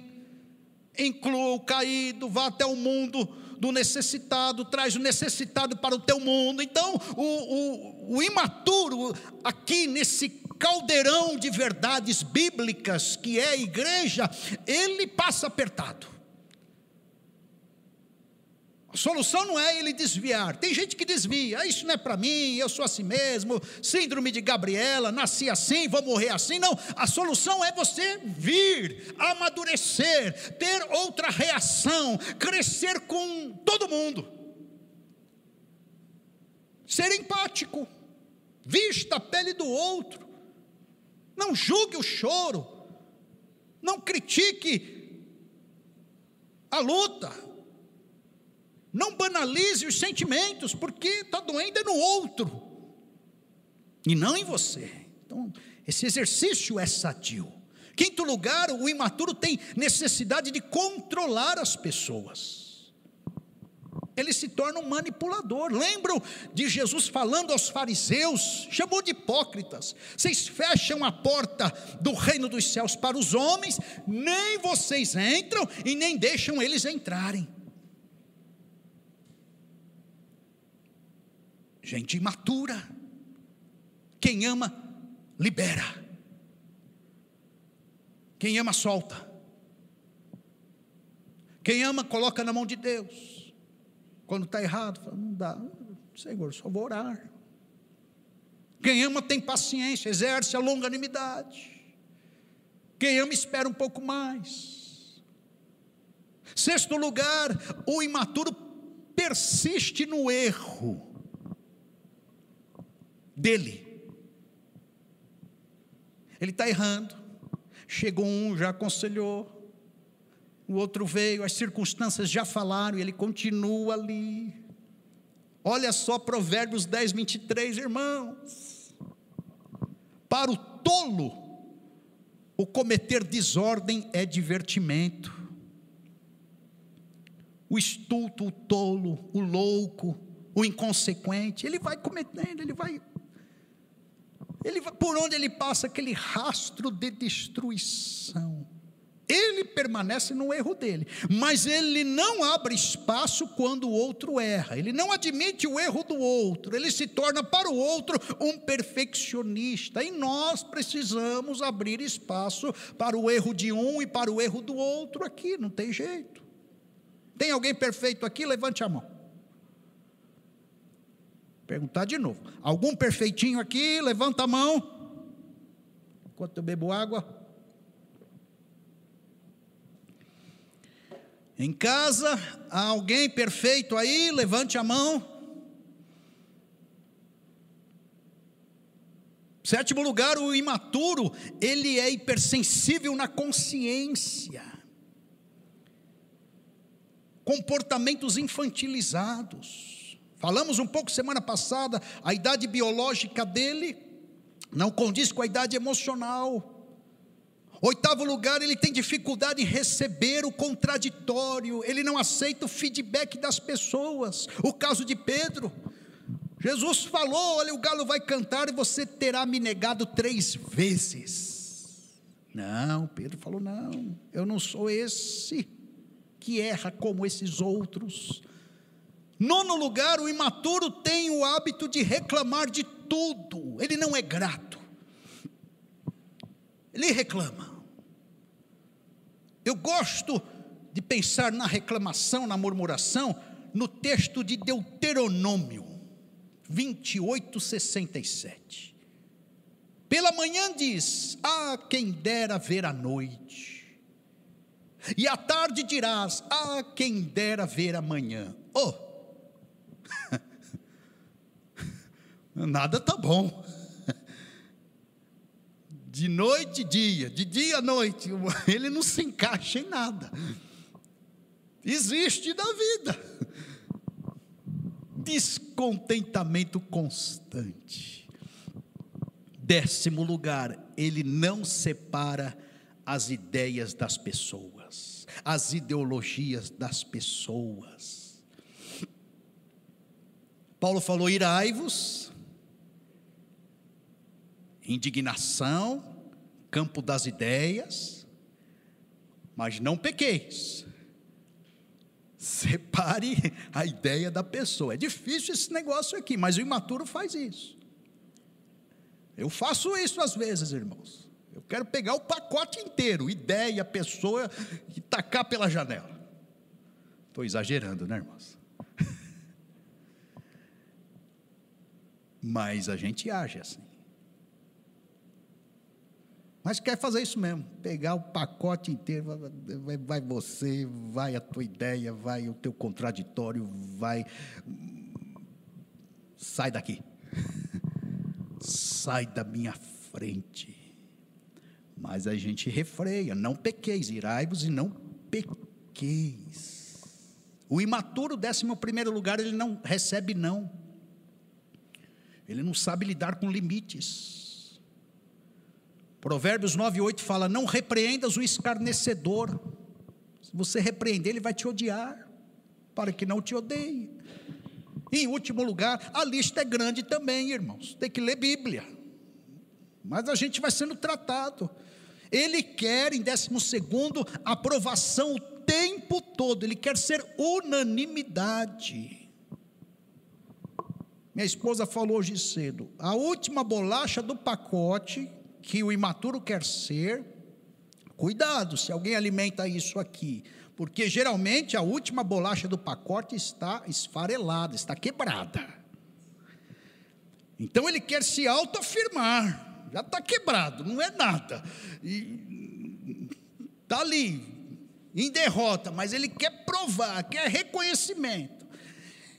Inclua o caído, vá até o mundo do necessitado, traz o necessitado para o teu mundo. Então, o, o, o imaturo, aqui nesse caldeirão de verdades bíblicas que é a igreja, ele passa apertado. Solução não é ele desviar. Tem gente que desvia, ah, isso não é para mim, eu sou assim mesmo, síndrome de Gabriela, nasci assim, vou morrer assim. Não, a solução é você vir, amadurecer, ter outra reação, crescer com todo mundo. Ser empático, vista a pele do outro, não julgue o choro, não critique a luta, não banalize os sentimentos, porque está doendo é no outro, e não em você. Então, esse exercício é sadio. Quinto lugar, o imaturo tem necessidade de controlar as pessoas ele se torna um manipulador. Lembram de Jesus falando aos fariseus, chamou de hipócritas: vocês fecham a porta do reino dos céus para os homens, nem vocês entram e nem deixam eles entrarem. Gente imatura. Quem ama, libera. Quem ama, solta. Quem ama, coloca na mão de Deus. Quando está errado, fala, não dá. Senhor, só vou orar. Quem ama tem paciência, exerce a longanimidade. Quem ama espera um pouco mais. Sexto lugar, o imaturo persiste no erro dele. Ele está errando. Chegou um, já aconselhou. O outro veio, as circunstâncias já falaram e ele continua ali. Olha só Provérbios 10, 23, irmãos. Para o tolo, o cometer desordem é divertimento. O estulto, o tolo, o louco, o inconsequente, ele vai cometendo, ele vai ele, por onde ele passa, aquele rastro de destruição. Ele permanece no erro dele, mas ele não abre espaço quando o outro erra, ele não admite o erro do outro, ele se torna para o outro um perfeccionista, e nós precisamos abrir espaço para o erro de um e para o erro do outro aqui, não tem jeito. Tem alguém perfeito aqui? Levante a mão. Perguntar de novo. Algum perfeitinho aqui? Levanta a mão. Enquanto eu bebo água. Em casa, há alguém perfeito aí? Levante a mão. Sétimo lugar, o imaturo, ele é hipersensível na consciência. Comportamentos infantilizados Falamos um pouco semana passada, a idade biológica dele não condiz com a idade emocional. Oitavo lugar, ele tem dificuldade em receber o contraditório, ele não aceita o feedback das pessoas. O caso de Pedro, Jesus falou: Olha, o galo vai cantar e você terá me negado três vezes. Não, Pedro falou: Não, eu não sou esse que erra como esses outros. Nono lugar, o imaturo tem o hábito de reclamar de tudo, ele não é grato, ele reclama. Eu gosto de pensar na reclamação, na murmuração, no texto de Deuteronômio 28, 67. Pela manhã diz: Ah, quem dera ver a noite. E à tarde dirás: Ah, quem dera ver a manhã. Oh, Nada está bom. De noite, dia, de dia, noite, ele não se encaixa em nada. Existe na vida. Descontentamento constante. Décimo lugar, ele não separa as ideias das pessoas, as ideologias das pessoas Paulo falou: irai-vos, indignação, campo das ideias, mas não pequeis. Separe a ideia da pessoa. É difícil esse negócio aqui, mas o imaturo faz isso. Eu faço isso às vezes, irmãos. Eu quero pegar o pacote inteiro, ideia, pessoa, e tacar pela janela. Estou exagerando, né, irmãos? Mas a gente age assim. Mas quer fazer isso mesmo, pegar o pacote inteiro, vai, você, vai a tua ideia, vai o teu contraditório, vai. Sai daqui. Sai da minha frente. Mas a gente refreia, não pequeis, irai-vos e não pequeis. O imaturo, décimo primeiro lugar, ele não recebe não. Ele não sabe lidar com limites. Provérbios 9, 8 fala: Não repreendas o escarnecedor. Se você repreender, ele vai te odiar, para que não te odeie. E, em último lugar, a lista é grande também, irmãos. Tem que ler Bíblia. Mas a gente vai sendo tratado. Ele quer, em décimo segundo, aprovação o tempo todo. Ele quer ser unanimidade. Minha esposa falou hoje cedo: a última bolacha do pacote que o imaturo quer ser, cuidado se alguém alimenta isso aqui, porque geralmente a última bolacha do pacote está esfarelada, está quebrada. Então ele quer se autoafirmar, já está quebrado, não é nada, está ali, em derrota, mas ele quer provar, quer reconhecimento.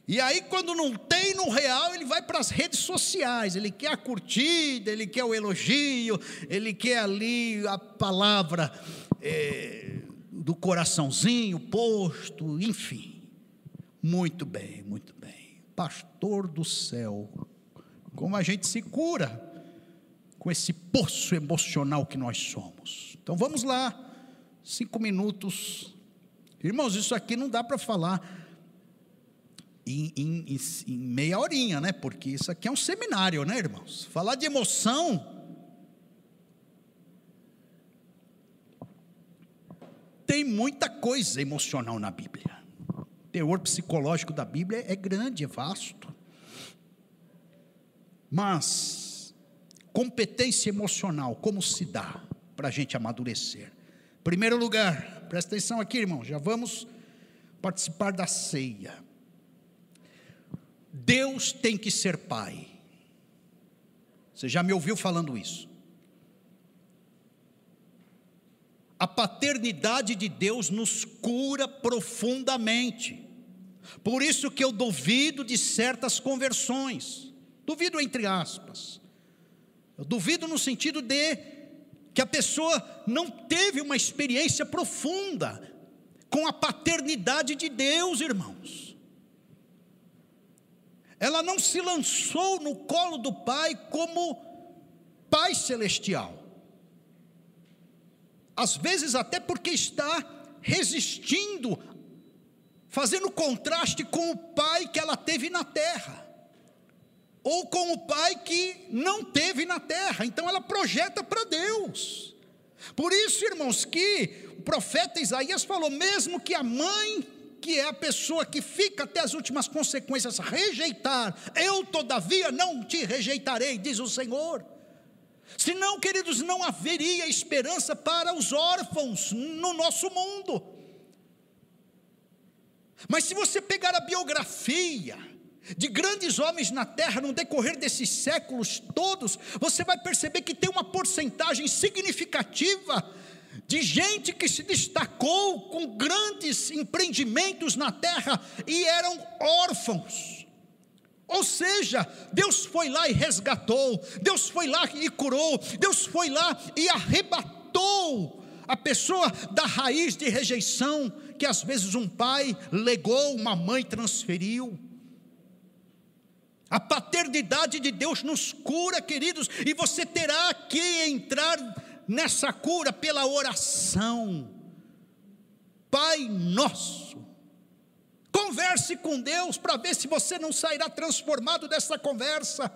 E aí, quando não tem no real, ele vai para as redes sociais. Ele quer a curtida, ele quer o elogio, ele quer ali a palavra é, do coraçãozinho posto, enfim. Muito bem, muito bem. Pastor do céu, como a gente se cura com esse poço emocional que nós somos. Então vamos lá, cinco minutos. Irmãos, isso aqui não dá para falar em, em, em, meia horinha, né? Porque isso aqui é um seminário, né, irmãos? Falar de emoção. Tem muita coisa emocional na Bíblia. O teor psicológico da Bíblia é grande, é vasto. Mas, competência emocional, como se dá para a gente amadurecer? Primeiro lugar, presta atenção aqui, irmão, já vamos participar da ceia. Deus tem que ser pai. Você já me ouviu falando isso? A paternidade de Deus nos cura profundamente. Por isso que eu duvido de certas conversões. Duvido entre aspas. Eu duvido no sentido de que a pessoa não teve uma experiência profunda com a paternidade de Deus, irmãos ela não se lançou no colo do Pai como Pai celestial. Às vezes, até porque está resistindo, fazendo contraste com o Pai que ela teve na terra, ou com o Pai que não teve na terra. Então, ela projeta para Deus. Por isso, irmãos, que o profeta Isaías falou: mesmo que a mãe que é a pessoa que fica até as últimas consequências, rejeitar, eu todavia não te rejeitarei, diz o Senhor. Senão, queridos, não haveria esperança para os órfãos no nosso mundo. Mas se você pegar a biografia de grandes homens na terra no decorrer desses séculos todos, você vai perceber que tem uma porcentagem significativa de gente que se destacou com grandes empreendimentos na terra e eram órfãos. Ou seja, Deus foi lá e resgatou, Deus foi lá e curou, Deus foi lá e arrebatou a pessoa da raiz de rejeição que às vezes um pai legou, uma mãe transferiu. A paternidade de Deus nos cura, queridos, e você terá que entrar nessa cura pela oração. Pai nosso. Converse com Deus para ver se você não sairá transformado dessa conversa.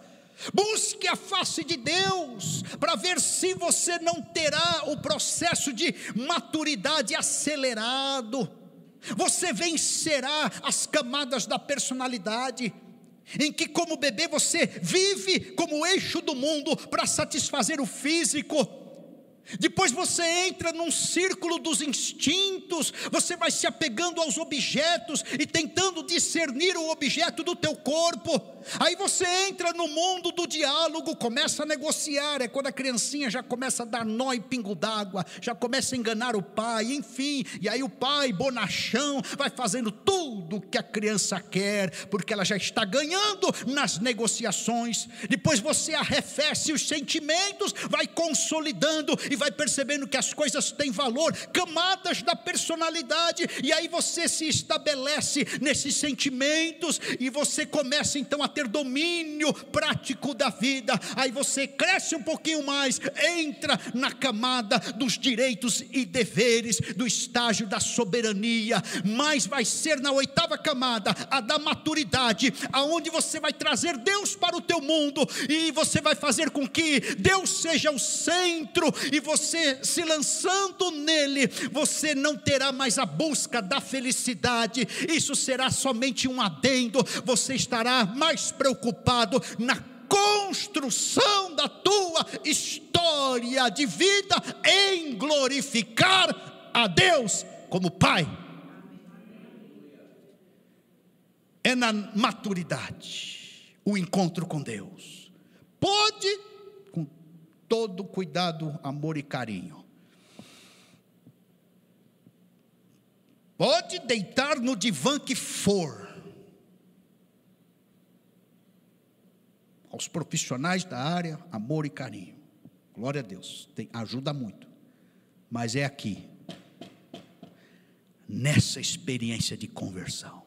Busque a face de Deus para ver se você não terá o processo de maturidade acelerado. Você vencerá as camadas da personalidade. em que, como bebê, você vive como eixo do mundo para satisfazer o físico. Depois você entra num círculo dos instintos, você vai se apegando aos objetos e tentando discernir o objeto do teu corpo. Aí você entra no mundo do diálogo, começa a negociar, é quando a criancinha já começa a dar nó e pingo d'água, já começa a enganar o pai, enfim. E aí o pai, bonachão, vai fazendo tudo o que a criança quer, porque ela já está ganhando nas negociações. Depois você arrefece os sentimentos, vai consolidando e vai percebendo que as coisas têm valor, camadas da personalidade, e aí você se estabelece nesses sentimentos e você começa então a ter domínio prático da vida. Aí você cresce um pouquinho mais, entra na camada dos direitos e deveres, do estágio da soberania, mas vai ser na oitava camada, a da maturidade, aonde você vai trazer Deus para o teu mundo e você vai fazer com que Deus seja o centro e você se lançando nele, você não terá mais a busca da felicidade, isso será somente um adendo, você estará mais preocupado na construção da tua história de vida em glorificar a Deus como Pai. É na maturidade o encontro com Deus. Pode todo cuidado, amor e carinho. Pode deitar no divã que for. Aos profissionais da área, amor e carinho. Glória a Deus, tem, ajuda muito. Mas é aqui, nessa experiência de conversão.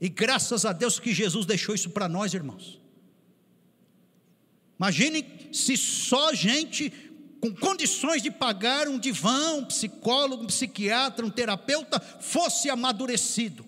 E graças a Deus que Jesus deixou isso para nós, irmãos. Imagine se só gente com condições de pagar um divã, um psicólogo, um psiquiatra, um terapeuta, fosse amadurecido.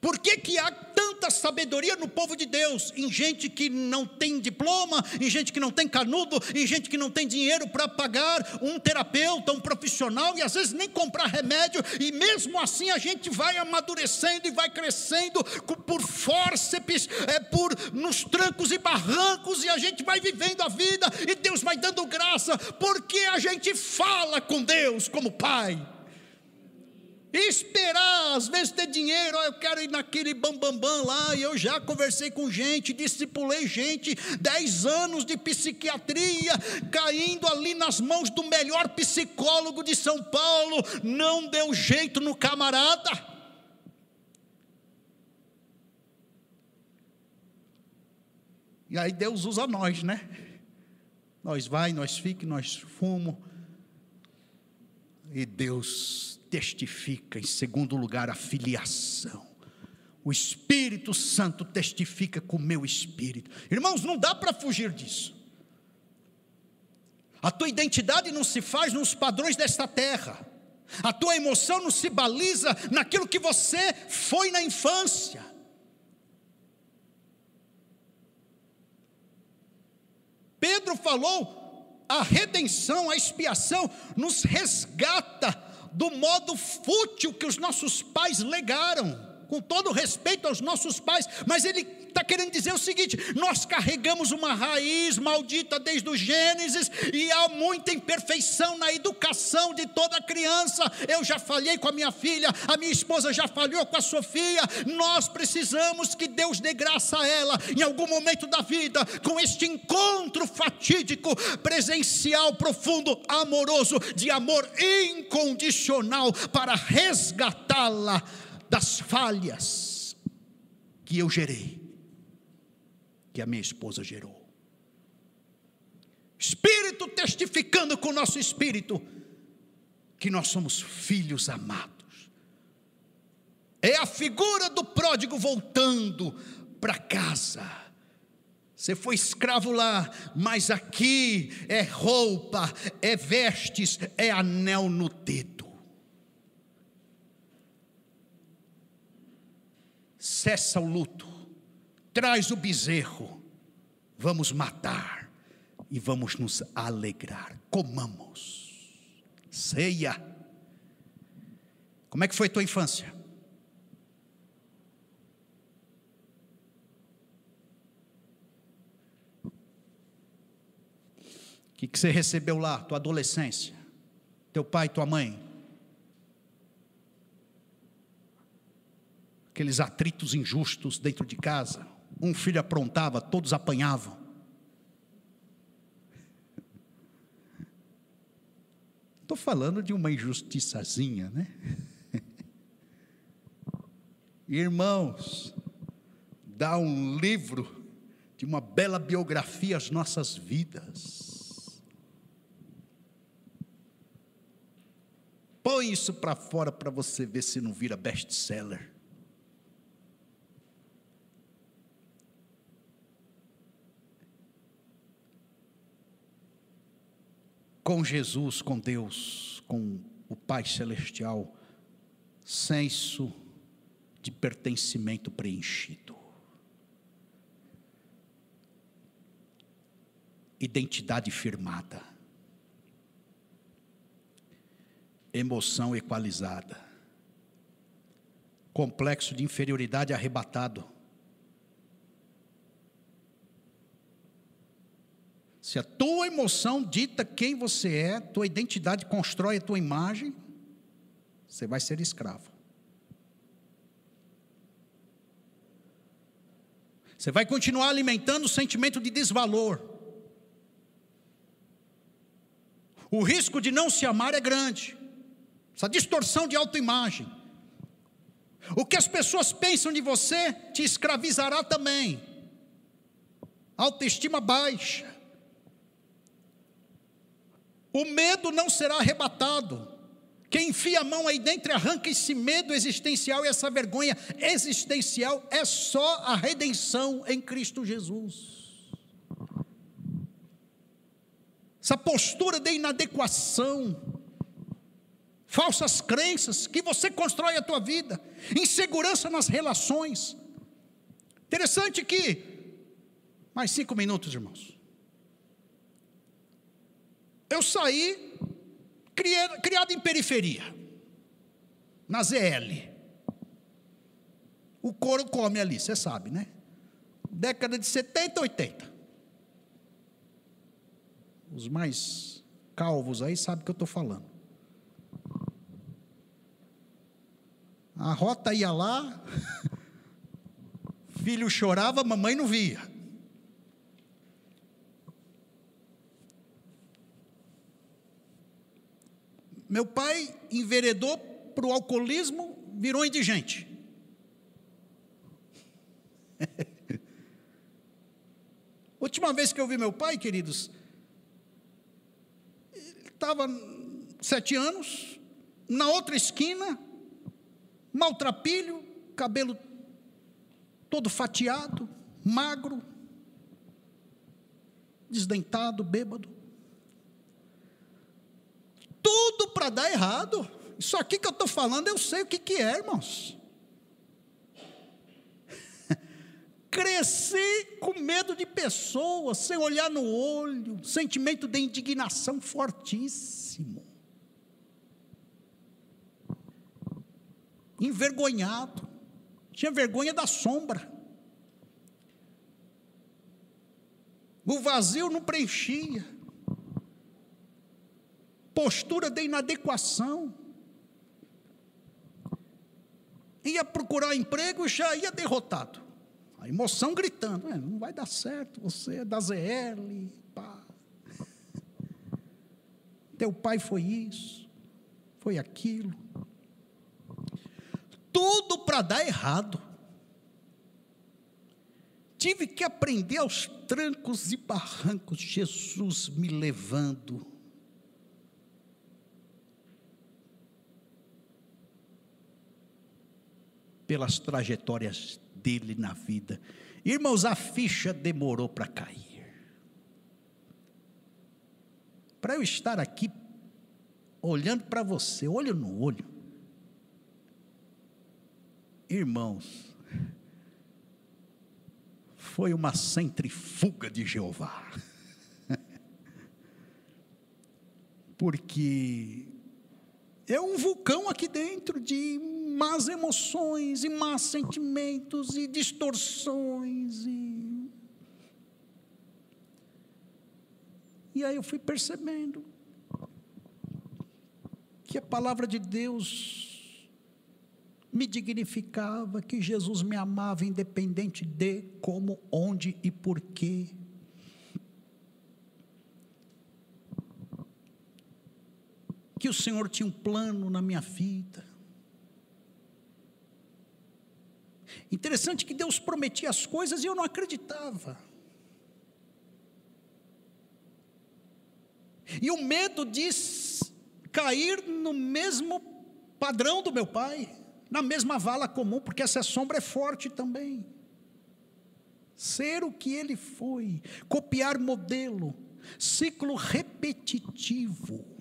Por que, que há tanta sabedoria no povo de Deus, em gente que não tem diploma, em gente que não tem canudo, em gente que não tem dinheiro para pagar um terapeuta, um profissional, e às vezes nem comprar remédio, e mesmo assim a gente vai amadurecendo e vai crescendo por fórceps, é, por nos trancos e barrancos, e a gente vai vivendo a vida, e Deus vai dando graça, porque a gente fala com Deus como Pai esperar, às vezes ter dinheiro, eu quero ir naquele bambambam bam, bam lá, e eu já conversei com gente, discipulei gente, dez anos de psiquiatria, caindo ali nas mãos do melhor psicólogo de São Paulo, não deu jeito no camarada. E aí Deus usa nós, né? Nós vai, nós fica, nós fumo. E Deus testifica, em segundo lugar, a filiação. O Espírito Santo testifica com o meu espírito. Irmãos, não dá para fugir disso. A tua identidade não se faz nos padrões desta terra. A tua emoção não se baliza naquilo que você foi na infância. Pedro falou: a redenção, a expiação nos resgata do modo fútil que os nossos pais legaram, com todo respeito aos nossos pais, mas ele está querendo dizer o seguinte: nós carregamos uma raiz maldita desde o Gênesis e há muita imperfeição na educação de toda criança. Eu já falhei com a minha filha, a minha esposa já falhou com a Sofia. Nós precisamos que Deus dê graça a ela em algum momento da vida, com este encontro fatídico, presencial, profundo, amoroso, de amor incondicional para resgatá-la das falhas que eu gerei, que a minha esposa gerou. Espírito testificando com o nosso espírito que nós somos filhos amados. É a figura do pródigo voltando para casa. Você foi escravo lá, mas aqui é roupa, é vestes, é anel no dedo. cessa o luto, traz o bezerro, vamos matar e vamos nos alegrar, comamos, ceia. Como é que foi tua infância? O que, que você recebeu lá, tua adolescência? Teu pai, tua mãe, Aqueles atritos injustos dentro de casa. Um filho aprontava, todos apanhavam. Estou falando de uma injustiçazinha, né? Irmãos, dá um livro de uma bela biografia às nossas vidas. Põe isso para fora para você ver se não vira best-seller. Com Jesus, com Deus, com o Pai Celestial, senso de pertencimento preenchido. Identidade firmada. Emoção equalizada. Complexo de inferioridade arrebatado Se a tua emoção dita quem você é, tua identidade constrói a tua imagem, você vai ser escravo. Você vai continuar alimentando o sentimento de desvalor. O risco de não se amar é grande. Essa distorção de autoimagem. O que as pessoas pensam de você te escravizará também. Autoestima baixa. O medo não será arrebatado. Quem enfia a mão aí dentro arranca esse medo existencial e essa vergonha existencial é só a redenção em Cristo Jesus. Essa postura de inadequação, falsas crenças que você constrói a tua vida, insegurança nas relações. Interessante que, mais cinco minutos, irmãos. Eu saí criado em periferia, na ZL. O couro come ali, você sabe, né? Década de 70, 80. Os mais calvos aí sabem o que eu estou falando. A rota ia lá, filho chorava, mamãe não via. Meu pai enveredou para o alcoolismo, virou indigente. Última vez que eu vi meu pai, queridos, ele estava sete anos, na outra esquina, maltrapilho, cabelo todo fatiado, magro, desdentado, bêbado tudo para dar errado. Isso aqui que eu estou falando, eu sei o que, que é, irmãos. Crescer com medo de pessoas, sem olhar no olho, sentimento de indignação fortíssimo. Envergonhado, tinha vergonha da sombra. O vazio não preenchia postura de inadequação. Ia procurar emprego e já ia derrotado. A emoção gritando: é, não vai dar certo, você é da ZL. Pá. Teu pai foi isso, foi aquilo. Tudo para dar errado. Tive que aprender aos trancos e barrancos, Jesus me levando pelas trajetórias dele na vida. Irmãos, a ficha demorou para cair. Para eu estar aqui olhando para você, olho no olho. Irmãos, foi uma centrifuga de Jeová. Porque é um vulcão aqui dentro de más emoções e más sentimentos e distorções. E, e aí eu fui percebendo que a palavra de Deus me dignificava, que Jesus me amava independente de como, onde e porquê. Que o Senhor tinha um plano na minha vida. Interessante que Deus prometia as coisas e eu não acreditava. E o medo de cair no mesmo padrão do meu pai, na mesma vala comum, porque essa sombra é forte também. Ser o que ele foi, copiar modelo, ciclo repetitivo.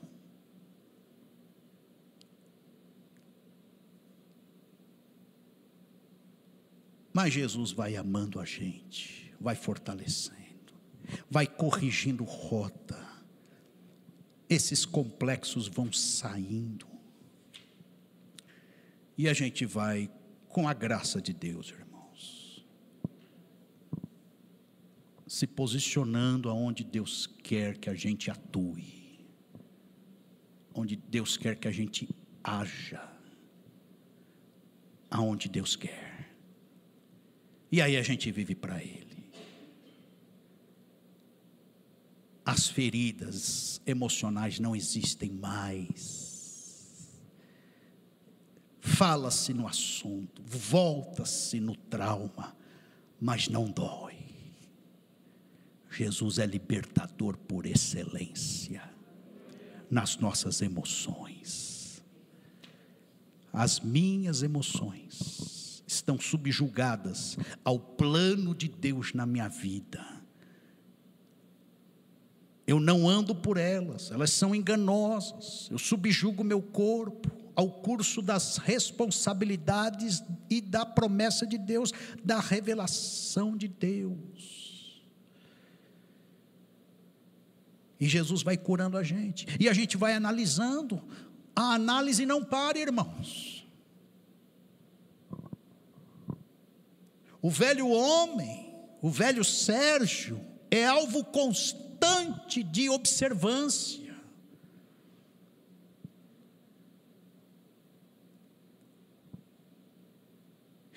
Mas Jesus vai amando a gente, vai fortalecendo, vai corrigindo rota. Esses complexos vão saindo. E a gente vai, com a graça de Deus, irmãos, se posicionando aonde Deus quer que a gente atue, onde Deus quer que a gente haja, aonde Deus quer. E aí a gente vive para Ele. As feridas emocionais não existem mais. Fala-se no assunto, volta-se no trauma, mas não dói. Jesus é libertador por excelência nas nossas emoções. As minhas emoções estão subjugadas ao plano de Deus na minha vida. Eu não ando por elas, elas são enganosas. Eu subjugo meu corpo ao curso das responsabilidades e da promessa de Deus, da revelação de Deus. E Jesus vai curando a gente, e a gente vai analisando. A análise não para, irmãos. O velho homem, o velho Sérgio, é alvo constante de observância.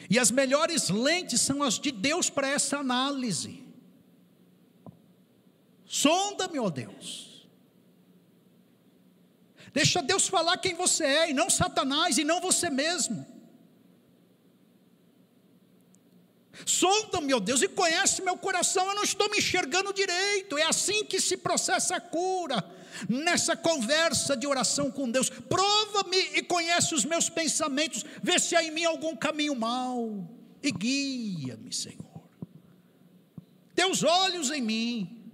E as melhores lentes são as de Deus para essa análise. Sonda-me, ó Deus. Deixa Deus falar quem você é, e não Satanás, e não você mesmo. Sonda, meu Deus, e conhece meu coração, eu não estou me enxergando direito. É assim que se processa a cura. Nessa conversa de oração com Deus, prova-me e conhece os meus pensamentos, vê se há em mim algum caminho mau e guia-me, Senhor. Teus olhos em mim,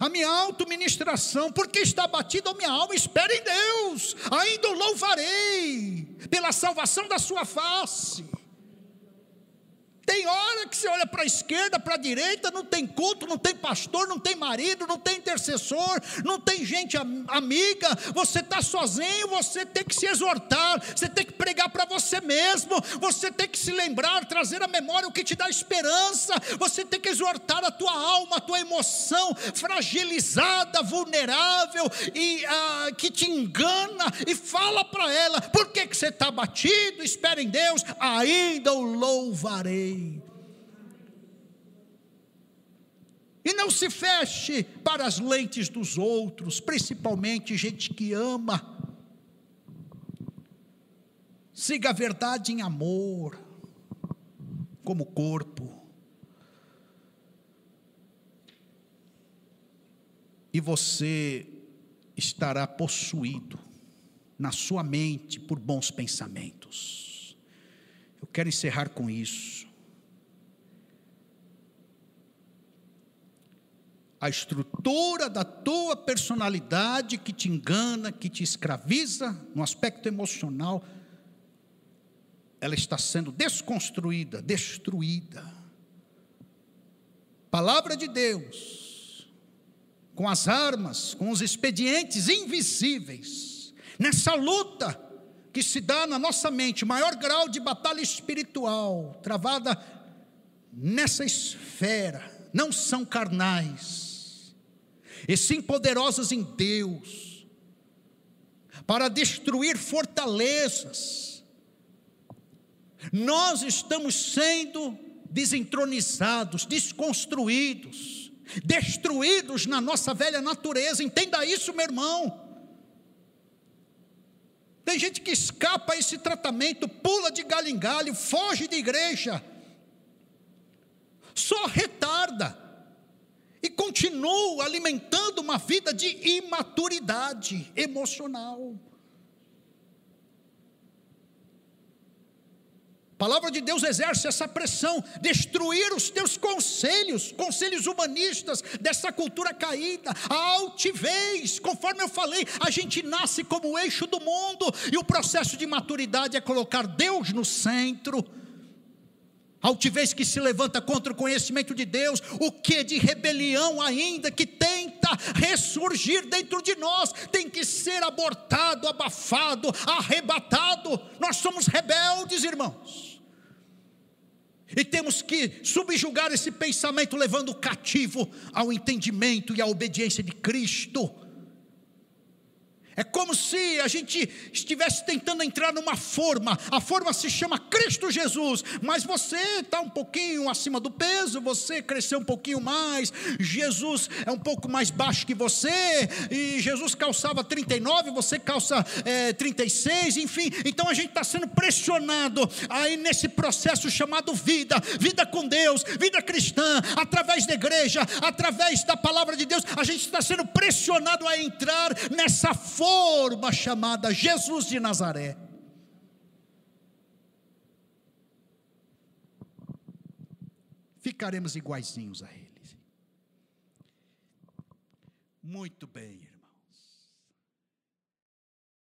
a minha auto-ministração, porque está batida a minha alma, espera em Deus, ainda o louvarei, pela salvação da sua face. Tem hora que você olha para a esquerda, para a direita, não tem culto, não tem pastor, não tem marido, não tem intercessor, não tem gente amiga, você está sozinho, você tem que se exortar, você tem que pregar para você mesmo, você tem que se lembrar, trazer à memória o que te dá esperança, você tem que exortar a tua alma, a tua emoção fragilizada, vulnerável e ah, que te engana, e fala para ela: por que, que você está batido? Espera em Deus, ainda o louvarei e não se feche para as lentes dos outros, principalmente gente que ama. Siga a verdade em amor, como corpo. E você estará possuído na sua mente por bons pensamentos. Eu quero encerrar com isso. A estrutura da tua personalidade que te engana, que te escraviza no aspecto emocional, ela está sendo desconstruída, destruída. Palavra de Deus, com as armas, com os expedientes invisíveis, nessa luta que se dá na nossa mente, maior grau de batalha espiritual, travada nessa esfera não são carnais, e sim poderosas em Deus, para destruir fortalezas. Nós estamos sendo desentronizados, desconstruídos, destruídos na nossa velha natureza. Entenda isso, meu irmão. Tem gente que escapa a esse tratamento, pula de galho em galho, foge de igreja, só retarda e continua alimentando uma vida de imaturidade emocional. A palavra de Deus exerce essa pressão, destruir os teus conselhos, conselhos humanistas dessa cultura caída, a altivez, conforme eu falei, a gente nasce como o eixo do mundo, e o processo de maturidade é colocar Deus no centro. Altivez que se levanta contra o conhecimento de Deus, o que de rebelião ainda que tenta ressurgir dentro de nós, tem que ser abortado, abafado, arrebatado. Nós somos rebeldes, irmãos. E temos que subjugar esse pensamento, levando cativo ao entendimento e à obediência de Cristo. É como se a gente estivesse tentando entrar numa forma, a forma se chama Cristo Jesus, mas você está um pouquinho acima do peso, você cresceu um pouquinho mais, Jesus é um pouco mais baixo que você, e Jesus calçava 39, você calça é, 36, enfim, então a gente está sendo pressionado aí nesse processo chamado vida, vida com Deus, vida cristã, através da igreja, através da palavra de Deus, a gente está sendo pressionado a entrar nessa forma forma chamada Jesus de Nazaré. Ficaremos iguaizinhos a ele. Muito bem,